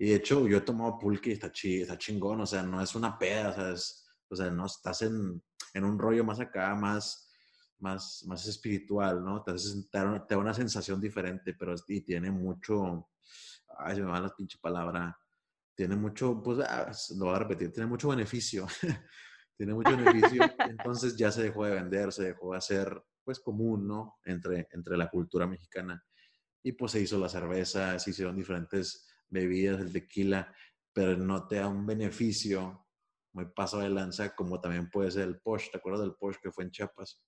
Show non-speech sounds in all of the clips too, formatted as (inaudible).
Y de hecho, yo he tomado pulque y está, chi, está chingón, o sea, no es una peda, o sea, es, o sea no estás en, en un rollo más acá, más, más, más espiritual, ¿no? Te, te, da una sensación diferente, pero y tiene mucho, ay, se me va la pinche palabra, tiene mucho, pues, ah, lo voy a repetir, tiene mucho beneficio, (laughs) tiene mucho beneficio, (laughs) entonces ya se dejó de vender, se dejó de hacer, pues, común, ¿no? Entre, entre la cultura mexicana. Y pues se hizo la cerveza, se hicieron diferentes bebidas, el tequila, pero no te da un beneficio muy paso de lanza, como también puede ser el Porsche. ¿Te acuerdas del Porsche que fue en Chiapas?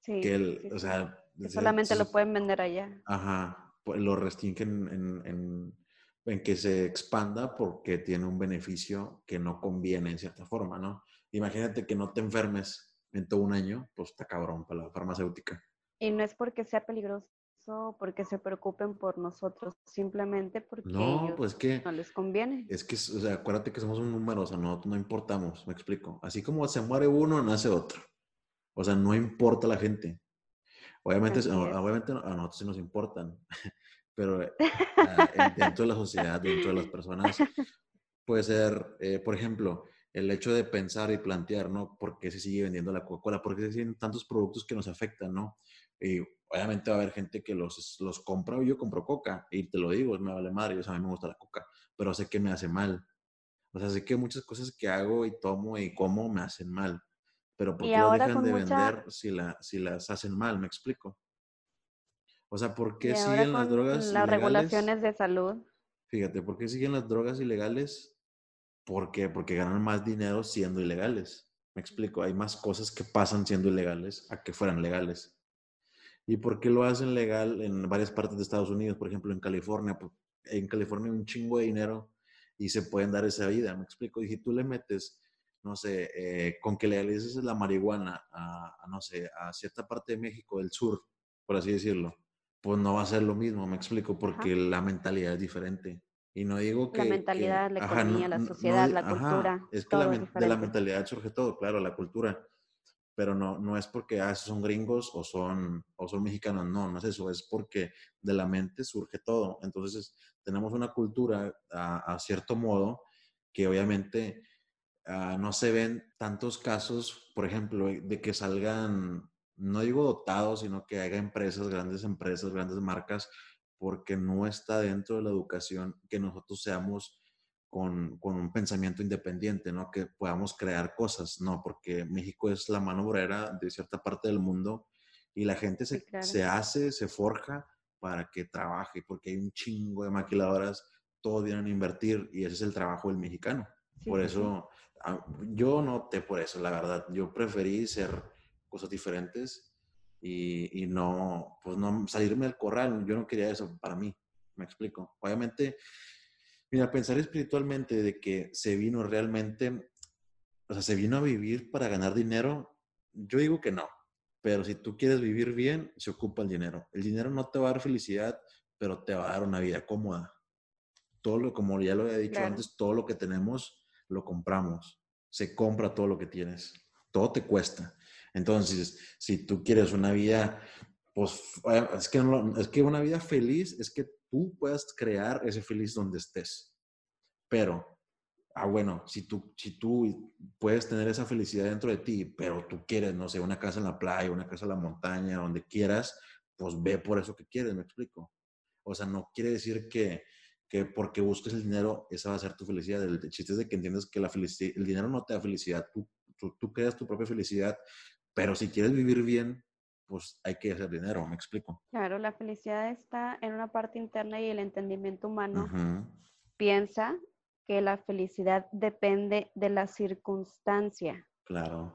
Sí. Que o sea, solamente lo pueden vender allá. Ajá, pues lo restringen en, en, en, que se expanda porque tiene un beneficio que no conviene en cierta forma, ¿no? Imagínate que no te enfermes en todo un año, pues está cabrón para la farmacéutica. Y no es porque sea peligroso, porque se preocupen por nosotros, simplemente porque no, pues que, no les conviene. Es que, o sea, acuérdate que somos un número, o sea, no, no importamos, me explico. Así como se muere uno, nace otro. O sea, no importa la gente. Obviamente, obviamente a nosotros sí nos importan, (laughs) pero eh, dentro de la sociedad, dentro de las personas, puede ser, eh, por ejemplo, el hecho de pensar y plantear, ¿no? ¿Por qué se sigue vendiendo la Coca-Cola? ¿Por qué se siguen tantos productos que nos afectan, ¿no? Y obviamente va a haber gente que los, los compra, yo compro coca, y te lo digo, me vale madre, a mí me gusta la coca, pero sé que me hace mal. O sea, sé que muchas cosas que hago y tomo y como me hacen mal. Pero ¿por qué las dejan de vender si, la, si las hacen mal? ¿Me explico? O sea, ¿por qué siguen las drogas Las regulaciones de salud. Fíjate, ¿por qué siguen las drogas ilegales? ¿Por qué? Porque ganan más dinero siendo ilegales. Me explico, hay más cosas que pasan siendo ilegales a que fueran legales. ¿Y por qué lo hacen legal en varias partes de Estados Unidos? Por ejemplo, en California. En California hay un chingo de dinero y se pueden dar esa vida, me explico. Y si tú le metes, no sé, eh, con que legalices la marihuana a, no sé, a cierta parte de México del sur, por así decirlo, pues no va a ser lo mismo, me explico, porque la mentalidad es diferente. Y no digo que... La mentalidad, la economía, la sociedad, la cultura. es que la, de la mentalidad surge todo, claro, la cultura pero no, no es porque ah, son gringos o son, o son mexicanos, no, no es eso, es porque de la mente surge todo. Entonces tenemos una cultura a, cierto modo que obviamente ah, no se ven tantos casos, por ejemplo, de que salgan, no digo dotados, sino que haya empresas, grandes empresas, grandes marcas, porque no está dentro de la educación que nosotros seamos con, un pensamiento independiente, ¿no? Que podamos crear cosas, ¿no? Porque México es la mano obrera de cierta parte del mundo y la gente se, se hace, se forja para que trabaje, porque hay un chingo de maquiladoras, todos vienen a invertir y ese es el trabajo del mexicano. por eso, ah, yo no por eso, la verdad. Yo preferí ser cosas diferentes y, y, no, pues no salirme del corral. Yo no quería eso para mí, me explico. Obviamente, Mira, pensar espiritualmente de que se vino realmente, o sea, se vino a vivir para ganar dinero, yo digo que no. Pero si tú quieres vivir bien, se ocupa el dinero. El dinero no te va a dar felicidad, pero te va a dar una vida cómoda. Todo lo, como ya lo he dicho antes, todo lo que tenemos lo compramos. Se compra todo lo que tienes. Todo te cuesta. Entonces, si tú quieres una vida, pues es que, es que una vida feliz es que tú puedas crear ese feliz donde estés. Pero, ah, bueno, si tú, si tú puedes tener esa felicidad dentro de ti, pero tú quieres, no sé, una casa en la playa, una casa en la montaña, donde quieras, pues ve por eso que quieres, me explico. O sea, no quiere decir que, que porque busques el dinero, esa va a ser tu felicidad. El, chiste es de que entiendas que la el dinero no te da felicidad, tú, tú, tú creas tu propia felicidad, pero si quieres vivir bien, pues hay que hacer dinero, me explico. Claro, la felicidad está en una parte interna y el entendimiento humano piensa que la felicidad depende de la circunstancia. Claro.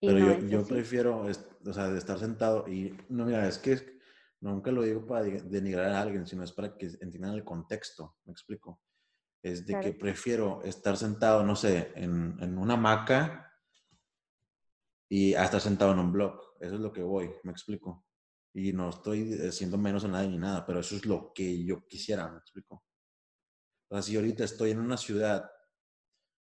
Pero yo, yo prefiero, o sea, estar sentado y, no, mira, es que nunca lo digo para denigrar a alguien, sino es para que entiendan el contexto, me explico. Es de que prefiero estar sentado, no sé, en, en una hamaca y a estar sentado en un blog. Eso es lo que voy, me explico. Y no estoy siendo menos a nadie ni nada, pero eso es lo que yo quisiera, me explico. O sea, si ahorita estoy en una ciudad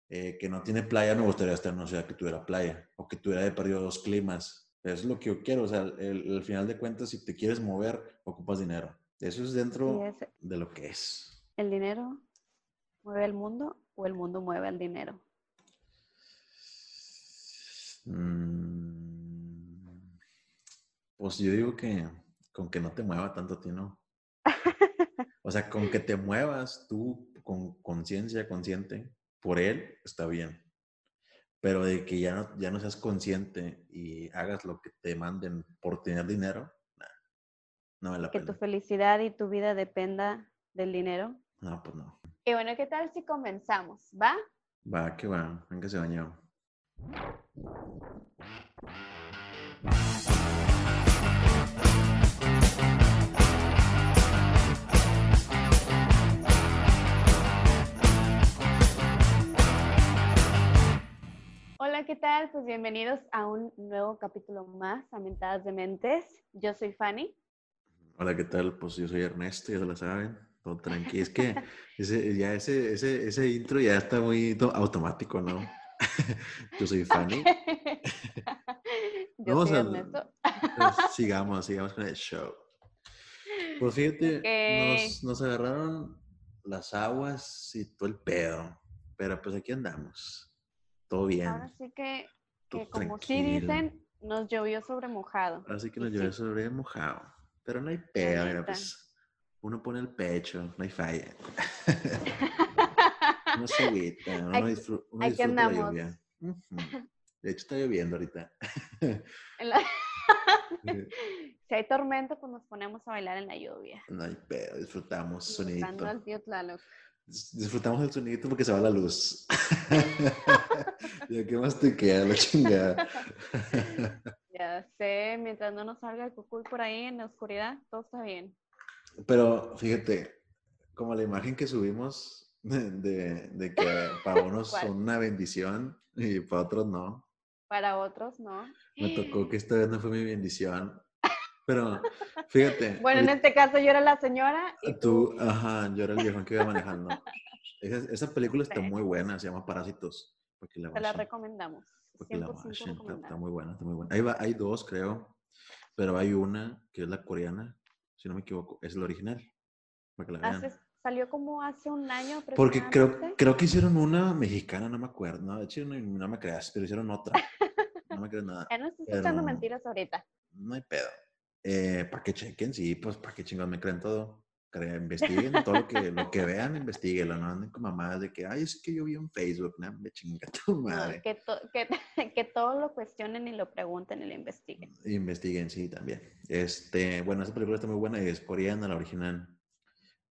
eh, que no tiene playa, me gustaría estar en una ciudad que tuviera playa o que tuviera de periodo dos climas. Eso es lo que yo quiero. O sea, al final de cuentas, si te quieres mover, ocupas dinero. Eso es dentro de lo que es. El dinero mueve el mundo o el mundo mueve el dinero? Mm, pues yo digo que con que no te mueva tanto a ti, ¿no? (laughs) O sea, con que te muevas tú con conciencia, consciente, por él, está bien. Pero de que ya no, ya no seas consciente y hagas lo que te manden por tener dinero, no vale la que tu felicidad y tu vida dependa del dinero. No, pues no. Y bueno, ¿qué tal si comenzamos? ¿Va? Va, que va. Venga, se bañó. Hola, ¿qué tal? Pues bienvenidos a un nuevo capítulo más a Mentadas de Mentes. Yo soy Fanny. Hola, ¿qué tal? Pues yo soy Ernesto, ya se lo saben. Todo tranquilo. Es que (laughs) ese, ya ese, ese, ese intro ya está muy automático, ¿no? (laughs) yo soy Fanny. (laughs) yo soy Ernesto. Pues, (laughs) sigamos, sigamos con el show. Pues fíjate, nos, nos agarraron las aguas y todo el pedo. Pero pues aquí andamos todo bien. Ahora sí que, como sí dicen, nos llovió sobre mojado. Así que nos llovió sobre mojado. Pero no hay pedo, pues uno pone el pecho, no hay falla. No se agüita, uno, hay, disfruta, uno disfruta la lluvia. De hecho, está lloviendo ahorita. (laughs) si hay tormenta, pues nos ponemos a bailar en la lluvia. No hay pedo, disfrutamos sonidito. al tío Tlaloc disfrutamos el sonidito porque se va la luz. (laughs) ya, ¿qué más te queda? La chingada. (laughs) ya sé, mientras no nos salga el cucuy por ahí en la oscuridad, todo está bien. Pero fíjate, como la imagen que subimos de, de que (laughs) para unos son una bendición y para otros no. Para otros no. Me tocó que esta vez no fue mi bendición. Pero (laughs) fíjate. Bueno, en este caso yo era la señora. Y tú, ajá, yo era el viejo que iba manejando. Esa, película está muy buena, se llama Parásitos. La Te la recomendamos. la está, muy buena, está muy buena. Hay, hay dos, creo, pero hay una que es la coreana, si no me equivoco, es la original. Para que la vean. Salió como hace un año. Porque creo, creo que hicieron una mexicana, no me acuerdo. No, de hecho, no, me creas, pero hicieron otra. No me crees nada. (laughs) Ya no estoy escuchando mentiras ahorita. No hay pedo. Eh, para que chequen, sí, pues para que chingados me creen todo. investiguen todo lo que, lo que vean, investiguenlo, no anden con mamadas de que, ay, es que yo vi en Facebook, no, me chinga tu madre. que, que, (laughs) que, todo lo cuestionen y lo pregunten y lo investiguen. Investiguen, sí, también. Este, bueno, esa película está muy buena y es coreana, la original.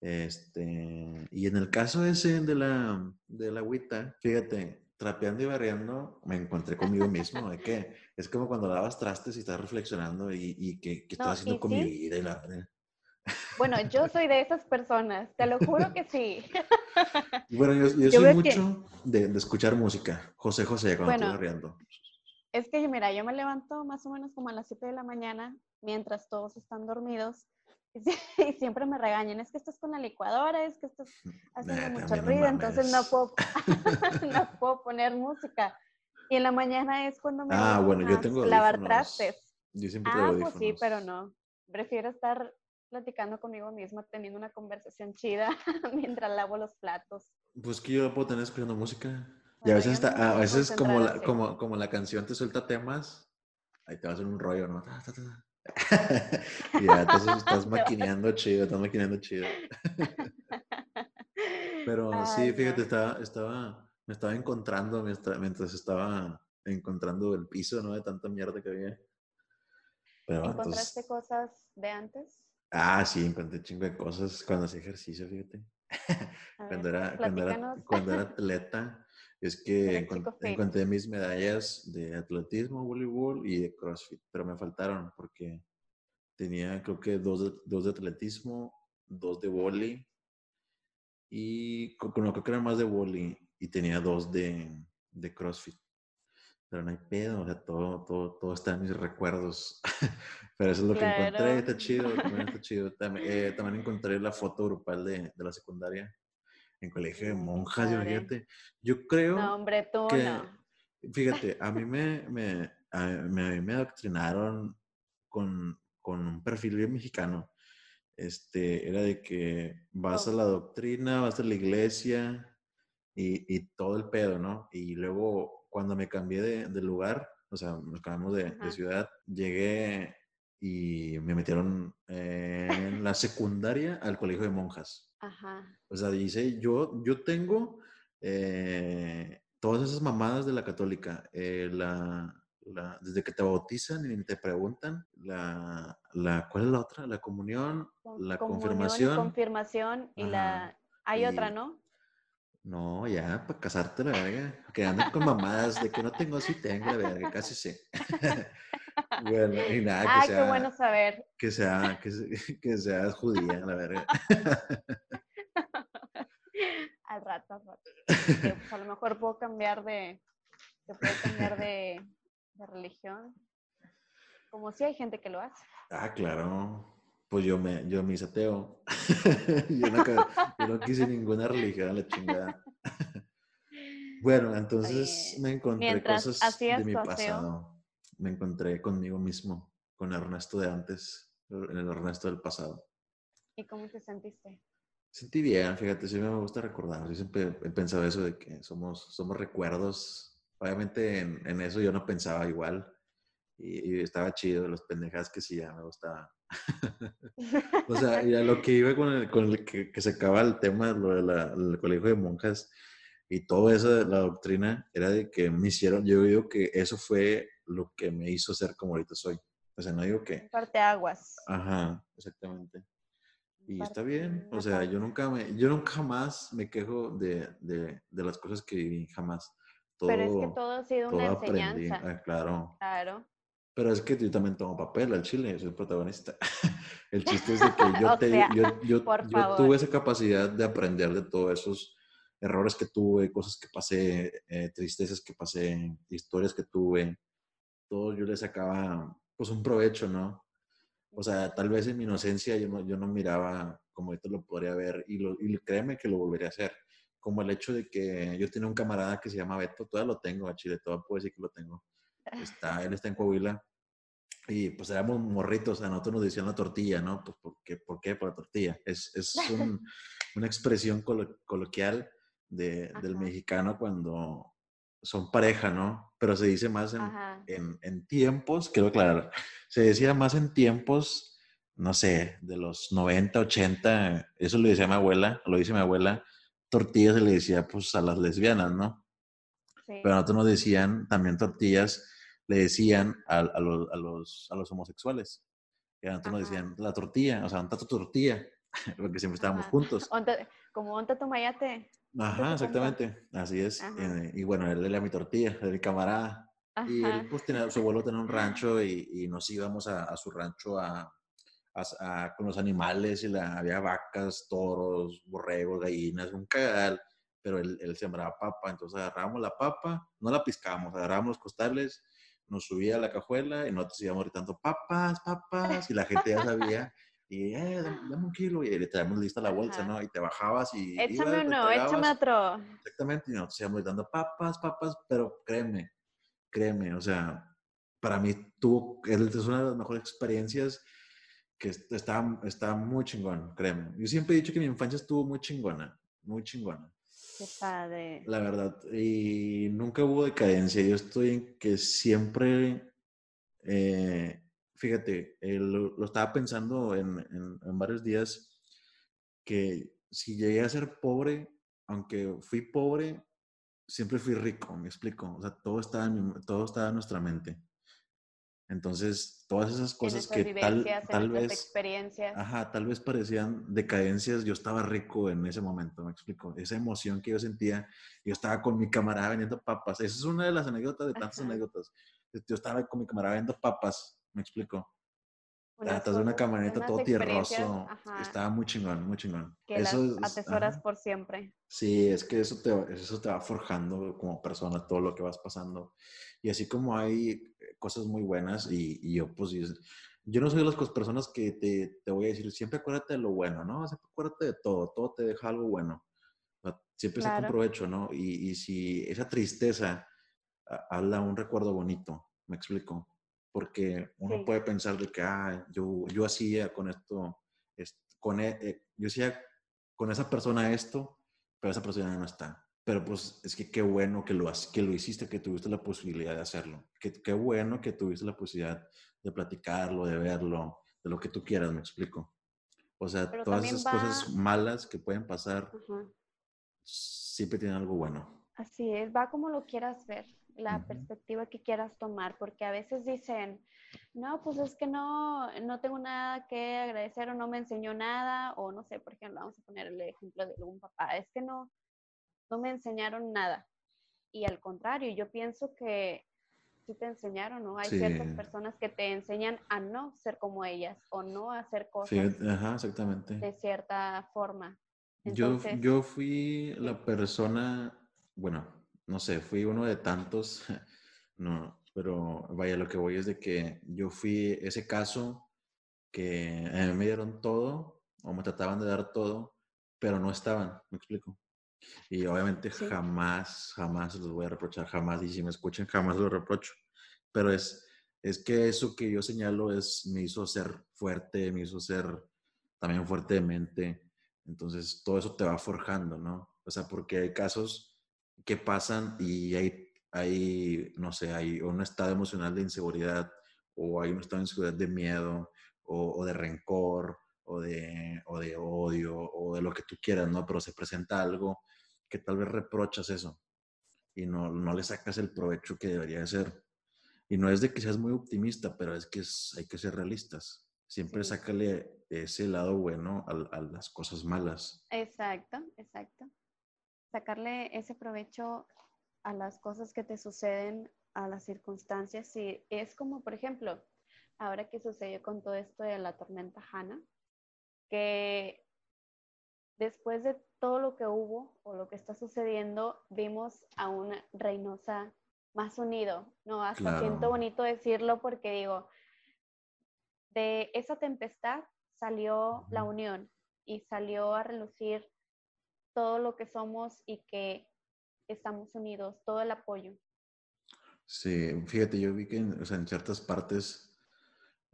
Este, y en el caso ese de la, de la agüita, fíjate, trapeando y barriendo, me encontré conmigo mismo, de que es como cuando lavas trastes y estás reflexionando y, y que, que estás haciendo con mi vida y la... Bueno, yo soy de esas personas, te lo juro que sí. (laughs) Bueno, yo, soy mucho de, de, escuchar música, José José, cuando estoy barriendo. Es que, mira, yo me levanto más o menos como a las 7 de la mañana, mientras todos están dormidos, (laughs) y siempre me regañan, es que estás con la licuadora, es que estás haciendo mucho ruido, entonces no puedo, (laughs) (laughs) no puedo poner música. Y en la mañana es cuando me ah, bueno, yo tengo lavar trastes. Yo siempre ah, pues sí, pero no. Prefiero estar platicando conmigo misma, teniendo una conversación chida mientras lavo los platos. Pues que yo puedo tener escuchando música. y a veces, está, a veces como, la, como, como la canción te suelta temas, ahí te va a hacer un rollo, ¿no? y (laughs) ya, entonces estás (laughs) maquineando chido, estás maquineando chido. (laughs) Pero sí, fíjate, estaba, estaba, me estaba encontrando mientras, estaba encontrando el piso, ¿no? De tanta mierda que había. Pero, ¿Encontraste cosas de antes? Ah, sí, encontré chingo de cosas cuando hacía ejercicio, fíjate. cuando, era, cuando, era, cuando era atleta, es que encontré, mis medallas de atletismo, voleibol y de CrossFit, pero me faltaron porque tenía creo que dos de, dos de atletismo, dos de voleibol y no, creo que eran más de voleibol y tenía dos de, de CrossFit. Pero no hay pedo, o sea, todo, todo, todo está en mis recuerdos. (laughs) Pero eso es lo que encontré, está chido, también está (laughs) chido. También, eh, también encontré la foto grupal de, de la secundaria en colegio de monjas. Yo creo no, hombre, tú que, no. fíjate, a mí (laughs) me, me, a, me, me adoctrinaron con, con, un perfil bien mexicano. Este, era de que vas a la doctrina, vas a la iglesia y, y, todo el pedo, ¿no? Y luego cuando me cambié de, de lugar, o sea, nos cambiamos de, de, ciudad, llegué y me metieron en la secundaria al colegio de monjas. Ajá. O sea, dice, yo, yo tengo eh, todas esas mamadas de la católica, eh, la, la, desde que te bautizan y te preguntan, la, la, ¿cuál es la otra? La comunión, la confirmación. confirmación y la... Hay otra, ¿no? No, ya, para casarte la verga. Que anden con mamadas de que no tengo, sí tengo la verga, casi sé. (laughs) bueno, y nada, que ah, sea. qué bueno saber. Que sea, que, que seas judía, la verga. (laughs) al rato, al rato. Pues, a lo mejor puedo cambiar de. puedo cambiar de, de religión. Como si hay gente que lo hace. Ah, claro. Pues yo me, yo me hice ateo. (laughs) yo, no, yo, no, quise ninguna religión, la chingada. (laughs) bueno, entonces me encontré cosas de mi pasado. Me encontré conmigo mismo, con Ernesto de antes, el Ernesto del pasado. ¿Y cómo te sentiste? Sentí bien, fíjate, sí me gusta recordar. Yo siempre he pensado eso de que somos, somos recuerdos. Obviamente en, en eso yo no pensaba igual. Y, estaba chido, los pendejas que sí ya me gustaba. (laughs) (laughs) o sea, y a lo que iba con el, con el que, se acaba el tema, lo del colegio de monjas y todo eso de la doctrina, era de que me hicieron, yo digo que eso fue lo que me hizo ser como ahorita soy. O sea, no digo que... Parte aguas. Ajá, exactamente. Y está bien, o sea, yo nunca, me, yo nunca jamás me quejo de, de, de las cosas que viví, jamás. Todo, Pero es que todo ha sido una enseñanza. Ah, claro. Claro. Pero es que yo también tomo papel al chile, soy protagonista. (laughs) el chiste es de que yo, (laughs) te, yo, yo, yo tuve esa capacidad de aprender de todos esos errores que tuve, cosas que pasé, eh, tristezas que pasé, historias que tuve. Todo yo le sacaba pues un provecho, ¿no? O sea, tal vez en mi inocencia yo no, yo no miraba como esto lo podría ver y, lo, y créeme que lo volvería a hacer. Como el hecho de que yo tenía un camarada que se llama Beto, todavía lo tengo, a Chile, todavía puedo decir que lo tengo. Está, él está en Coahuila y pues éramos morritos, a nosotros nos decían la tortilla, ¿no? Pues ¿por qué? ¿Por, qué? Por la tortilla. Es, es (laughs) un, una expresión coloquial de, del mexicano cuando son pareja, ¿no? Pero se dice más en, en, en, tiempos, quiero aclarar, se decía más en tiempos, no sé, de los 90, 80, eso lo decía mi abuela, lo dice mi abuela, tortillas se le decía pues a las lesbianas, ¿no? Sí. Pero a nosotros nos decían también tortillas le decían a, los, a, los, a los homosexuales. Y antes nos decían la tortilla, o sea, ¿dónde tu tortilla? (laughs) Porque siempre estábamos juntos. como ¿dónde tu mayate? Ajá, exactamente, así es. Eh, y bueno, él era mi tortilla, era mi camarada. Y él, pues, tenía, su abuelo tenía un rancho y, y nos íbamos a, a su rancho a, a, con los animales y la, había vacas, toros, borregos, gallinas, un cagal, pero él, él sembraba papa, entonces agarrábamos la papa, no la piscábamos, agarrábamos los costales nos subía a la cajuela y nosotros íbamos gritando, papas, papas, y la gente ya sabía, y, eh, dame, un kilo, y le traemos lista la bolsa, ¿no? Y te bajabas y... Échame uno, échame otro. Exactamente, y nosotros íbamos gritando, papas, papas, pero créeme, créeme, o sea, para mí tuvo, es una de las mejores experiencias que está, está muy chingón, créeme. Yo siempre he dicho que mi infancia estuvo muy chingona, muy chingona. Qué padre. La verdad. Y nunca hubo decadencia. Yo estoy en que siempre, eh, fíjate, lo, estaba pensando en, en, varios días, que si llegué a ser pobre, aunque fui pobre, siempre fui rico, me explico. O sea, todo estaba en, todo estaba en nuestra mente. Entonces, todas esas cosas que tal, tal vez, experiencias. ajá, tal vez parecían decadencias, yo estaba rico en ese momento, me explico. Esa emoción que yo sentía, yo estaba con mi camarada vendiendo papas. Esa es una de las anécdotas, de tantas anécdotas. Yo estaba con mi camarada vendiendo papas, me explico. Atrás de una camioneta todo tierroso. Estaba muy chingón, muy chingón. Que eso las atesoras por siempre. Sí, es que eso te, eso te va forjando como persona, todo lo que vas pasando. Y así como hay cosas muy buenas y, yo pues yo no soy de las personas que te, te, voy a decir, siempre acuérdate de lo bueno, ¿no? Siempre acuérdate de todo, todo te deja algo bueno. Siempre se provecho, ¿no? Y, y, si esa tristeza habla un recuerdo bonito, me explico. Porque uno puede pensar de que, ah, yo, yo hacía con esto, con, e, eh, yo hacía con esa persona esto, pero esa persona no está pero pues es que qué bueno que lo, que lo hiciste, que tuviste la posibilidad de hacerlo. Qué, qué bueno que tuviste la posibilidad de platicarlo, de verlo, de lo que tú quieras, me explico. O sea, todas esas cosas malas que pueden pasar siempre tienen algo bueno. Así es, va como lo quieras ver, la perspectiva que quieras tomar, porque a veces dicen, no, pues es que no, no tengo nada que agradecer o no me enseñó nada, o no sé, por ejemplo, vamos a poner el ejemplo de algún papá, es que no, no me enseñaron nada. Y al contrario, yo pienso que sí te enseñaron, ¿no? Hay ciertas personas que te enseñan a no ser como ellas o no hacer cosas exactamente. de cierta forma. yo, yo fui la persona, bueno, no sé, fui uno de tantos, (laughs) no, pero vaya, lo que voy es de que yo fui ese caso que a mí me dieron todo o me trataban de dar todo, pero no estaban, me explico. Y obviamente jamás, jamás los voy a reprochar, jamás, y si me escuchan, jamás lo reprocho. Pero es, es que eso que yo señalo es, me hizo ser fuerte, me hizo ser también fuerte de mente. Entonces, todo eso te va forjando, ¿no? O sea, porque hay casos que pasan y hay, hay no sé, hay un estado emocional de inseguridad o hay un estado de inseguridad de miedo o, o de rencor o de, o de odio o de lo que tú quieras, ¿no? Pero se presenta algo que tal vez reprochas eso y no, no le sacas el provecho que debería ser. Y no es de que seas muy optimista, pero es que hay que ser realistas. Siempre sácale ese lado bueno a, a, las cosas malas. Exacto, exacto. Sacarle ese provecho a las cosas que te suceden, a las circunstancias. Y es como, por ejemplo, ahora que sucedió con todo esto de la tormenta Hanna, que después de todo lo que hubo o lo que está sucediendo, vimos a una Reynosa más unido, ¿no? Hasta siento bonito decirlo porque digo, de esa tempestad salió la unión y salió a relucir todo lo que somos y que estamos unidos, todo el apoyo. Sí, fíjate, yo vi que en, ciertas partes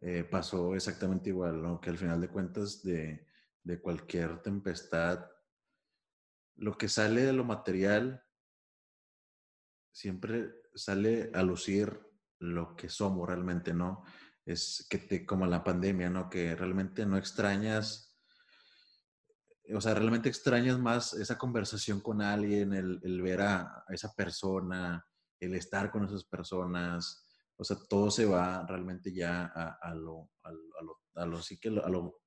eh, pasó exactamente igual, ¿no? Que al final de cuentas de, de cualquier tempestad lo que sale de lo material siempre sale a lucir lo que somos realmente, ¿no? Es que te, como la pandemia, ¿no? Que realmente no extrañas, o sea, realmente extrañas más esa conversación con alguien, el, ver a, esa persona, el estar con esas personas, o sea, todo se va realmente ya a, lo, a, lo, a lo, sí que a lo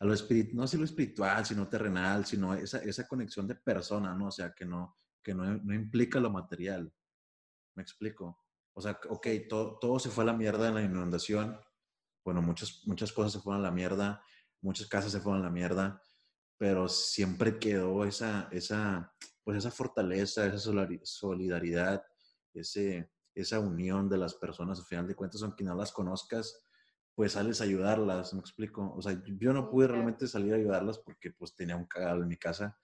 a lo espiritual, no lo espiritual, sino terrenal, sino esa, esa conexión de persona, ¿no? O sea, que no, que no, no implica lo material. ¿Me explico? O sea, ok, todo, todo se fue a la mierda en la inundación. Bueno, muchas, muchas cosas se fueron a la mierda, muchas casas se fueron a la mierda, pero siempre quedó esa, esa, pues esa fortaleza, esa solidaridad, ese, esa unión de las personas, al final de cuentas, aunque no las conozcas, pues sales a ayudarlas, me explico. O sea, yo no pude realmente salir a ayudarlas porque pues tenía un cagado en mi casa,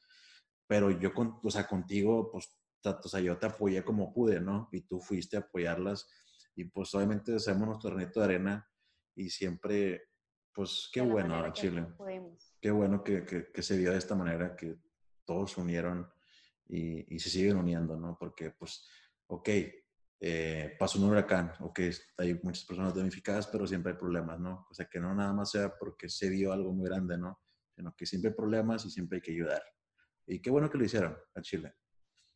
pero yo, con, o sea, contigo, pues, o sea, yo te apoyé como pude, ¿no? Y tú fuiste a apoyarlas y pues obviamente hacemos nuestro granito de arena y siempre, pues, qué bueno, Chile. Qué bueno que, que, se vio de esta manera, que todos se unieron y, y se siguen uniendo, ¿no? Porque, pues, ok, eh, pasó un huracán, o que hay muchas personas damnificadas, pero siempre hay problemas, ¿no? O sea, que no nada más sea porque se vio algo muy grande, ¿no? Sino que siempre hay problemas y siempre hay que ayudar. Y qué bueno que lo hicieron a Chile.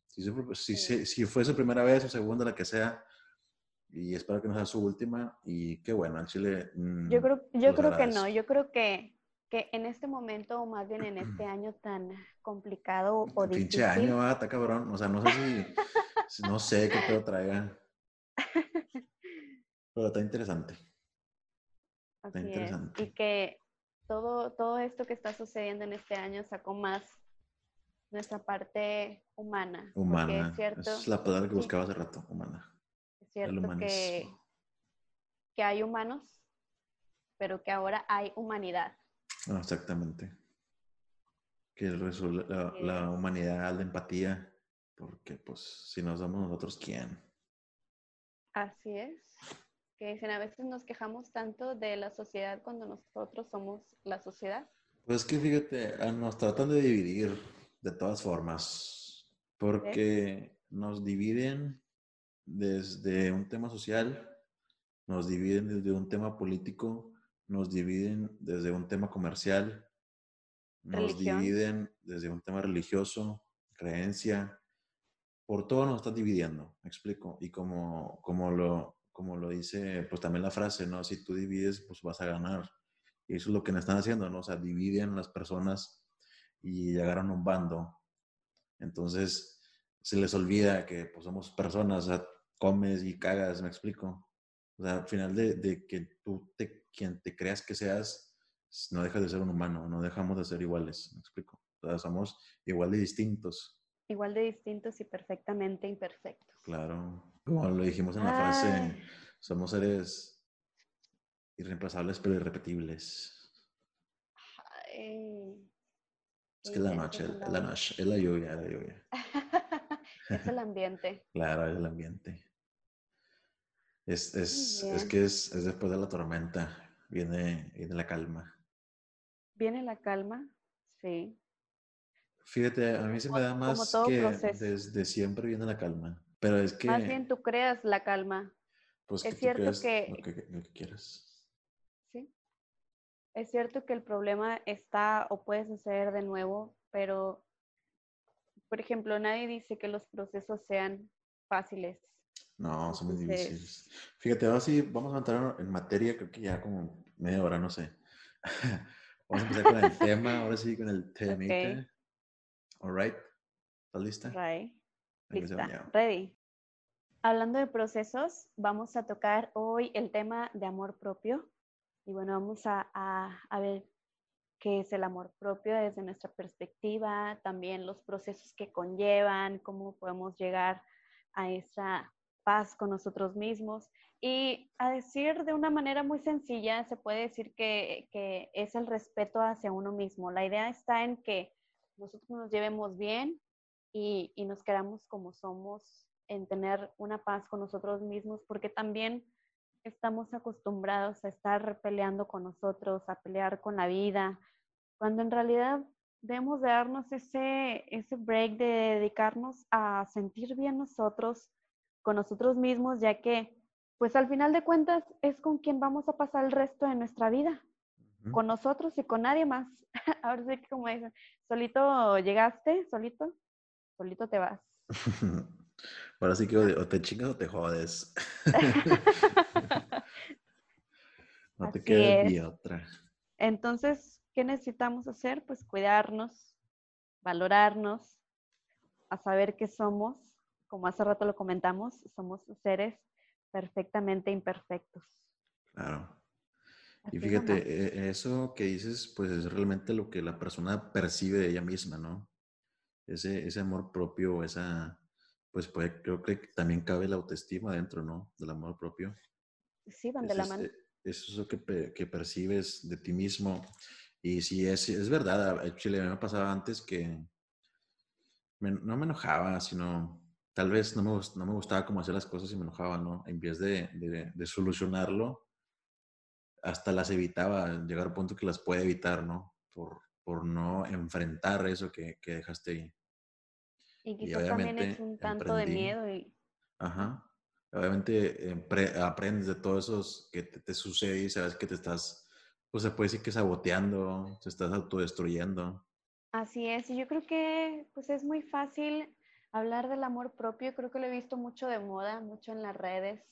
Si, si, si, fue su primera vez o segunda, la que sea, y espero que no sea su última, y qué bueno, a Chile... Mm, yo creo, yo creo que no, yo creo que, que en este momento, o más bien en este año tan complicado o difícil... Pinche año, ah, está cabrón, o sea, no sé si... No sé qué pedo traiga. (laughs) Pero está interesante. Está interesante. Y que todo, todo esto que está sucediendo en este año sacó más nuestra parte humana. Humana. Es, cierto, es la palabra que buscaba hace rato, humana. Es cierto que, que hay humanos, pero que ahora hay humanidad. Ah, exactamente. Que la, la humanidad, la empatía, porque pues si nos damos nosotros, ¿quién? Así es. Que dicen, a veces nos quejamos tanto de la sociedad cuando nosotros somos la sociedad. Pues que fíjate, ah, nos tratan de dividir de todas formas. Porque nos dividen desde un tema social, nos dividen desde un tema político, nos dividen desde un tema comercial, nos dividen desde un tema religioso, creencia, por todo nos están dividiendo, me explico. Y como, como, lo, como lo dice, pues también la frase, ¿no? Si tú divides, pues vas a ganar. Y eso es lo que nos están haciendo, ¿no? O sea, dividen las personas y llegaron a un bando. Entonces, se les olvida que pues, somos personas, o sea, comes y cagas, me explico. O sea, al final de, de que tú, te, quien te creas que seas, no dejas de ser un humano, no dejamos de ser iguales, me explico. O sea, somos igual de distintos. Igual de distintos y perfectamente imperfectos. Claro, como lo dijimos en la frase, somos seres irreemplazables pero irrepetibles. es que es la noche, es la noche, es la lluvia, la lluvia. (laughs) es el ambiente. (laughs) claro, es el ambiente. Es, es, es que es, es, después de la tormenta, viene, viene la calma. ¿Viene la calma? Sí. Fíjate, a mí se me da más que desde siempre viene la calma. Pero es que... Más bien tú creas la calma. Pues es cierto que... Lo que, quieras. Sí. Es cierto que el problema está o puede suceder de nuevo, pero, por ejemplo, nadie dice que los procesos sean fáciles. No, son muy difíciles. Fíjate, ahora sí, vamos a entrar en materia, creo que ya como media hora, no sé. (laughs) vamos a empezar con el tema, ahora sí, con el tema. All right. ¿Estás lista? Right. Lista. Ready. Hablando de procesos, vamos a tocar hoy el tema de amor propio. Y bueno, vamos a, a, ver qué es el amor propio desde nuestra perspectiva, también los procesos que conllevan, cómo podemos llegar a esa paz con nosotros mismos. Y a decir de una manera muy sencilla, se puede decir que, que es el respeto hacia uno mismo. La idea está en que nosotros nos llevemos bien y, y nos queramos como somos, en tener una paz con nosotros mismos, porque también estamos acostumbrados a estar peleando con nosotros, a pelear con la vida, cuando en realidad debemos de darnos ese, ese break de dedicarnos a sentir bien nosotros, con nosotros mismos, ya que pues al final de cuentas es con quien vamos a pasar el resto de nuestra vida con nosotros y con nadie más. (laughs) Ahora sí que como dicen, solito llegaste, solito, solito te vas. (laughs) Ahora sí que o te chingas o te jodes. (laughs) no te queda ni otra. Entonces, ¿qué necesitamos hacer? Pues cuidarnos, valorarnos, a saber que somos, como hace rato lo comentamos, somos seres perfectamente imperfectos. Claro. Y fíjate, e, eso que dices, pues es realmente lo que la persona percibe de ella misma, ¿no? Ese, ese amor propio, esa, pues puede, creo que también cabe la autoestima dentro, ¿no? Del amor propio. Sí, van de la mano. Es eso que, que, percibes de ti mismo. Y sí, es, es verdad, a Chile me pasaba antes que no me enojaba, sino tal vez no me, no me gustaba cómo hacer las cosas y me enojaba, ¿no? En vez de, de, de solucionarlo, hasta las evitaba, llegar al punto que las puede evitar, ¿no? Por, por no enfrentar eso que, que dejaste ahí. Y quizás también es un tanto de miedo. Y... Ajá. Obviamente aprendes de todo eso que te, sucede y sabes que te estás, pues se puede decir que saboteando, te estás autodestruyendo. Así es, y yo creo que pues es muy fácil hablar del amor propio, creo que lo he visto mucho de moda, mucho en las redes,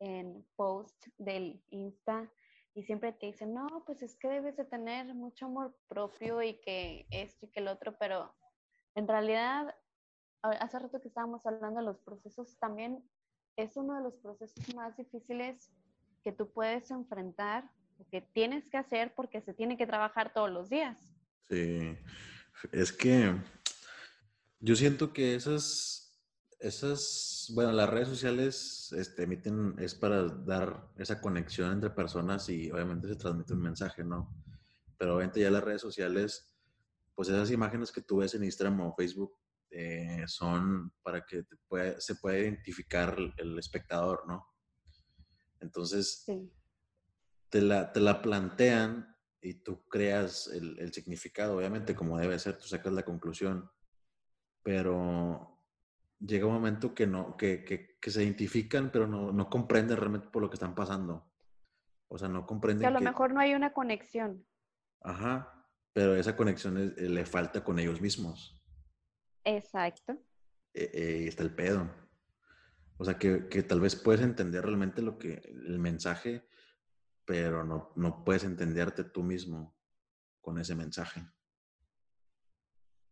en posts del Insta, y siempre te dicen, no, pues es que debes de tener mucho amor propio y que esto y que el otro, pero en realidad, hace rato que estábamos hablando de los procesos, también es uno de los procesos más difíciles que tú puedes enfrentar, que tienes que hacer porque se tiene que trabajar todos los días. Sí, es que yo siento que esas esas, bueno, las redes sociales este, emiten, es para dar esa conexión entre personas y obviamente se transmite un mensaje, ¿no? Pero obviamente ya las redes sociales, pues esas imágenes que tú ves en Instagram o Facebook eh, son para que se pueda identificar el, espectador, ¿no? Entonces, te, la, te la plantean y tú creas el, el significado, obviamente, como debe ser, tú sacas la conclusión, pero llega un momento que no, que, que, que se identifican, pero no, no, comprenden realmente por lo que están pasando. O sea, no comprenden. Que a lo mejor no hay una conexión. Ajá, pero esa conexión eh, le falta con ellos mismos. Exacto. Eh, eh, está el pedo. O sea, que, que, tal vez puedes entender realmente lo que, el mensaje, pero no, no puedes entenderte tú mismo con ese mensaje.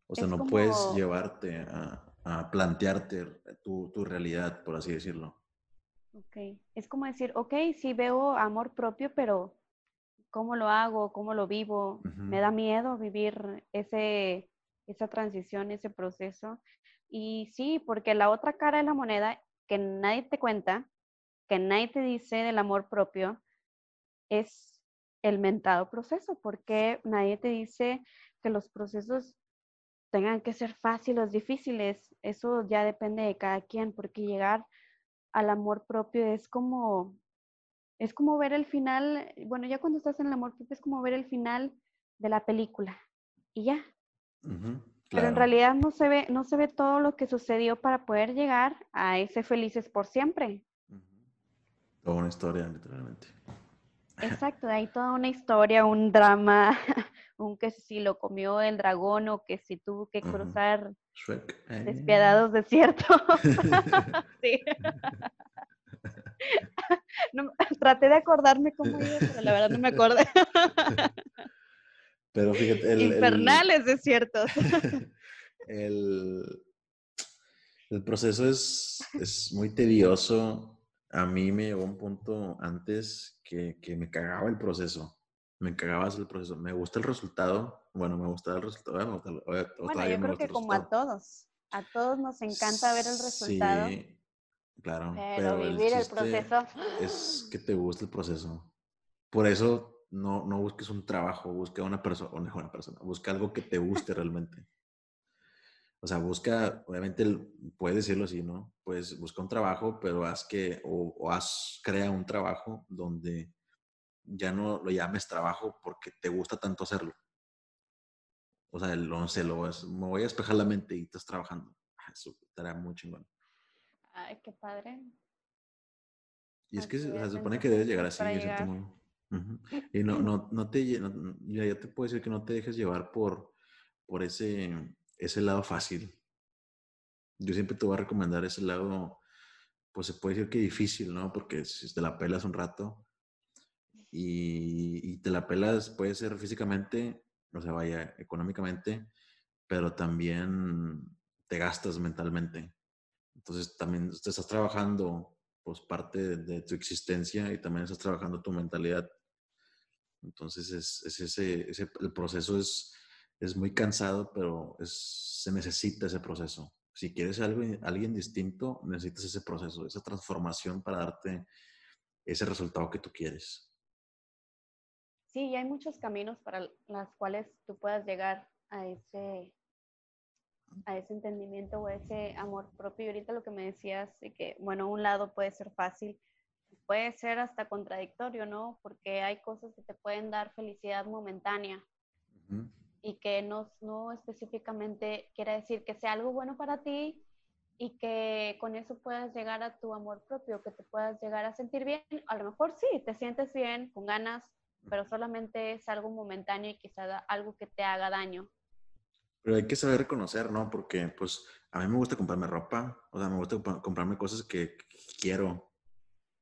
O sea, no puedes llevarte a, a plantearte tu, tu, realidad, por así decirlo. Ok, es como decir, ok, sí veo amor propio, pero ¿cómo lo hago? ¿Cómo lo vivo? Me da miedo vivir ese, esa transición, ese proceso. Y sí, porque la otra cara de la moneda que nadie te cuenta, que nadie te dice del amor propio, es el mentado proceso, porque nadie te dice que los procesos tengan que ser fáciles, difíciles, eso ya depende de cada quien, porque llegar al amor propio es como, es como ver el final, bueno, ya cuando estás en el amor propio es como ver el final de la película y ya. Pero en realidad no se, ve, no se ve todo lo que sucedió para poder llegar a ese felices por siempre. Toda una historia, literalmente. Exacto, hay toda una historia, un drama, (laughs) un que si lo comió el dragón o que si tuvo que cruzar despiadados desiertos. (laughs) sí. (laughs) traté de acordarme cómo iba, pero la verdad no me acordé. (laughs) pero fíjate, el, infernales desiertos. El, el proceso es, es muy tedioso. A mí me llegó un punto antes que, que me cagaba el proceso me cagabas el proceso. Me gusta el resultado. Bueno, me gusta el resultado. Me gusta, bueno, yo creo que como a todos. A todos nos encanta ver el resultado. Sí, claro. Pero, vivir el, proceso. Es que te (laughs) guste el proceso. Por eso no, no busques un trabajo, busca una persona, una persona, busca algo que te guste realmente. O sea, busca, obviamente, puedes decirlo así, ¿no? Pues busca un trabajo, pero haz que, o, o haz, crea un trabajo donde ya no lo llames trabajo porque te gusta tanto hacerlo. O sea, no sé, lo, me voy a despejar la mente y estás trabajando. Ah, eso estará muy chingón. Ay, qué padre. Y es que se, supone que debes llegar así, Y no, no, no te, ya, te puedo decir que no te dejes llevar por, por ese, ese lado fácil. Yo siempre te voy a recomendar ese lado, pues se puede decir que difícil, ¿no? Porque si te la pelas un rato, y, te la pelas, puede ser físicamente, o sea, vaya, económicamente, pero también te gastas mentalmente. Entonces también te estás trabajando pues parte de, tu existencia y también estás trabajando tu mentalidad. Entonces es, es ese, ese, el proceso es, es muy cansado, pero se necesita ese proceso. Si quieres algo, alguien distinto, necesitas ese proceso, esa transformación para darte ese resultado que tú quieres. Sí, y hay muchos caminos para los cuales tú puedas llegar a ese, a ese entendimiento o a ese amor propio. Y ahorita lo que me decías de que, bueno, un lado puede ser fácil, puede ser hasta contradictorio, ¿no? Porque hay cosas que te pueden dar felicidad momentánea y que no, no específicamente quiere decir que sea algo bueno para ti y que con eso puedas llegar a tu amor propio, que te puedas llegar a sentir bien. A lo mejor sí, te sientes bien, con ganas, pero solamente es algo momentáneo y quizá algo que te haga daño. Pero hay que saber reconocer, ¿no? Porque pues a mí me gusta comprarme ropa, o sea, me gusta comprarme cosas que quiero.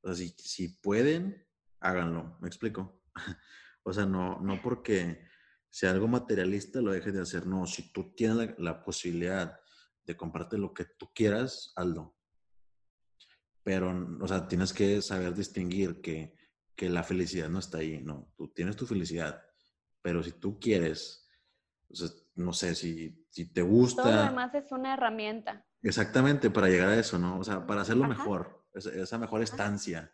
O sea, si, si pueden, háganlo, me explico. (laughs) o sea, no, no porque sea algo materialista lo dejes de hacer, no, si tú tienes la, la posibilidad de comprarte lo que tú quieras, hazlo. Pero, o sea, tienes que saber distinguir que que la felicidad no está ahí, no, tú tienes tu felicidad, pero si tú quieres, no sé, si, si te gusta... Todo lo demás es una herramienta. Exactamente, para llegar a eso, ¿no? O sea, para hacerlo mejor, esa, mejor estancia.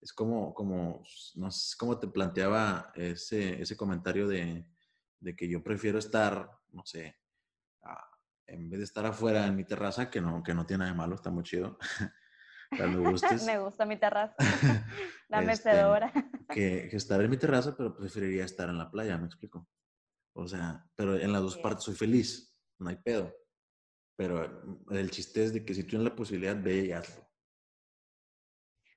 Es como, como, no sé, cómo te planteaba ese, ese comentario de, de que yo prefiero estar, no sé, en vez de estar afuera en mi terraza, que no, que no tiene nada de malo, está muy chido. (laughs) (laughs) me gusta mi terraza, (laughs) la este, mecedora. que, estar en mi terraza, pero preferiría estar en la playa, me explico. O sea, pero en las dos partes soy feliz, no hay pedo. Pero el chiste es de que si tienes la posibilidad, ve y hazlo.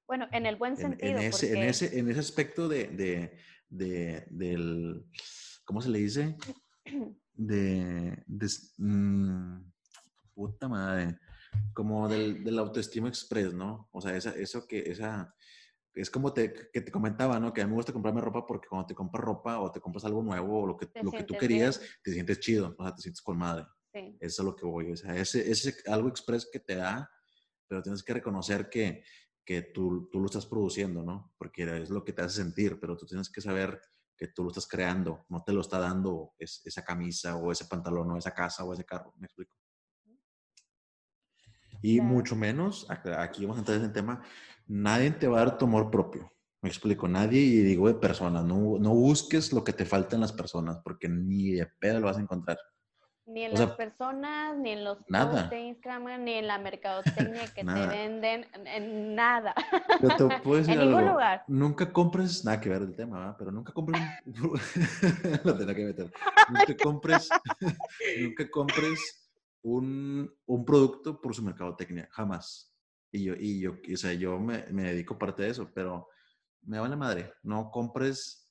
Bueno, en el buen sentido. En, ese, en, ese, en ese aspecto de, de, de, del, ¿cómo se le dice? (clears throat) De, mmm, puta madre, como del, del autoestima express, ¿no? O sea, esa, eso que, esa, es como te, que te comentaba, ¿no? Que a mí me gusta comprarme ropa porque cuando te compras ropa o te compras algo nuevo o lo que, lo que tú querías, te sientes chido, o sea, te sientes con madre. Sí. Eso es lo que voy. O sea, ese, ese algo express que te da, pero tienes que reconocer que, que tú, tú, lo estás produciendo, ¿no? Porque es lo que te hace sentir, pero tú tienes que saber que tú lo estás creando, no te lo está dando esa camisa o ese pantalón o esa casa o ese carro, ¿me explico? Y mucho menos, aquí vamos a entrar en el tema, nadie te va a dar tu amor propio. Me explico, nadie, y digo de personas, no, no busques lo que te falta en las personas, porque ni de pedo lo vas a encontrar. Ni en las personas, ni en los nada. de Instagram, ni en la mercadotecnia que (laughs) te venden, en nada. (laughs) en ningún lugar. Nunca compres, nada que ver el tema, pero nunca compres, (laughs) lo tengo que meter. Nunca compres, nunca compres un, un, producto por su mercadotecnia, jamás. Y yo, y yo, o sea, yo me, me dedico parte de eso, pero me vale madre, no compres.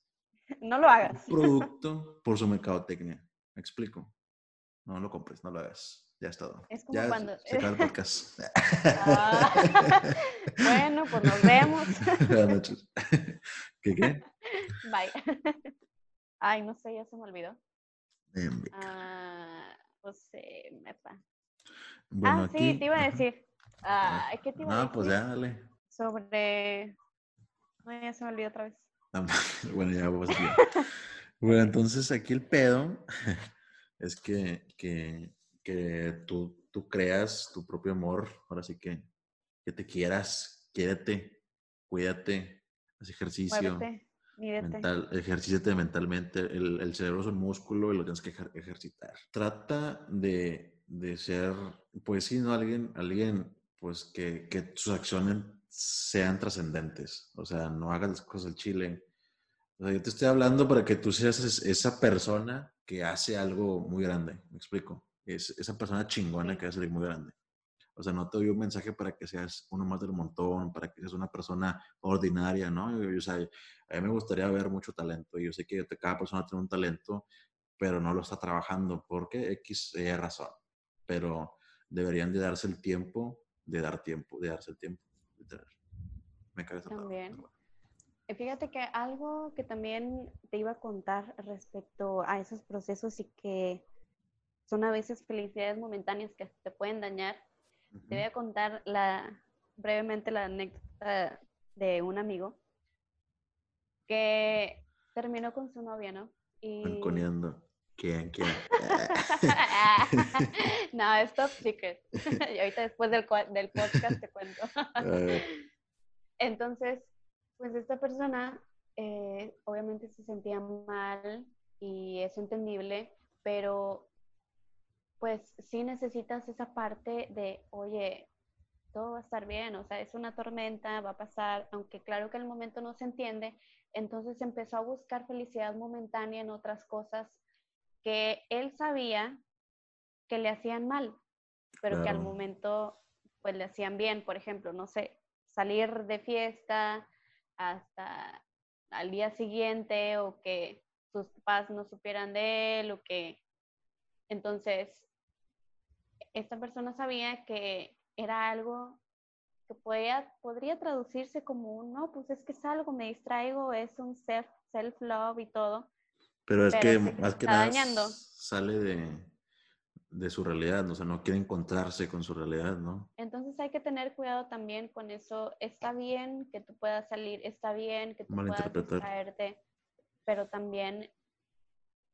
(laughs) No lo hagas. Un producto por su mercadotecnia. ¿Me explico? No lo compres, no lo hagas. Ya es todo. Es como ya cuando... se acaba el podcast. (laughs) Ah. bueno, pues nos vemos. (laughs) Buenas noches. ¿Qué qué? Bye. Ay, no sé, ya se me olvidó. Ah, pues eh, me Bueno, ah, sí, te iba a decir. Ah, ¿Qué te iba a decir? No, pues ya, dale. Sobre... No, ya se me olvidó otra vez. (laughs) bueno, ya vamos a Bueno, entonces aquí el pedo (laughs) es que, que, que tú, tú, creas tu propio amor, ahora sí que, que te quieras, quiérete, cuídate, haz ejercicio. Mental, mentalmente. El, el, cerebro es un músculo y lo tienes que ejercitar. Trata de, de ser, pues sí, ¿no? Alguien, alguien pues que, que sus acciones sean trascendentes. O sea, no hagas las cosas al chile. Yo te estoy hablando para que tú seas esa persona que hace algo muy grande, me explico. Es esa persona chingona que hace algo muy grande. O sea, no te doy un mensaje para que seas uno más del montón, para que seas una persona ordinaria, ¿no? o sea, a mí me gustaría ver mucho talento. Yo sé que cada persona tiene un talento, pero no lo está trabajando porque X es razón. Pero deberían de darse el tiempo, de dar tiempo, de darse el tiempo. Me cae También. Eh, fíjate que algo que también te iba a contar respecto a esos procesos y que son a veces felicidades momentáneas que te pueden dañar. Te voy a contar la, brevemente la anécdota de un amigo que terminó con su novia, ¿no? Y... ¿Quién? ¿Quién? (laughs) no, es top secret. (laughs) y ahorita después del, del podcast te cuento. (laughs) Entonces, pues esta persona eh, obviamente se sentía mal y es entendible, pero pues sí necesitas esa parte de, oye, todo va a estar bien, o sea, es una tormenta, va a pasar, aunque claro que el momento no se entiende, entonces empezó a buscar felicidad momentánea en otras cosas que él sabía que le hacían mal, pero que al momento pues le hacían bien, por ejemplo, no sé, salir de fiesta, hasta al día siguiente o que sus papás no supieran de él o que entonces esta persona sabía que era algo que podía, podría traducirse como un, no, pues es que es algo, me distraigo, es un self, self-love y todo. Pero es que más que nada sale de, de su realidad, o sea, no quiere encontrarse con su realidad, ¿no? Entonces hay que tener cuidado también con eso. Está bien que tú puedas salir, está bien que tú puedas distraerte, pero también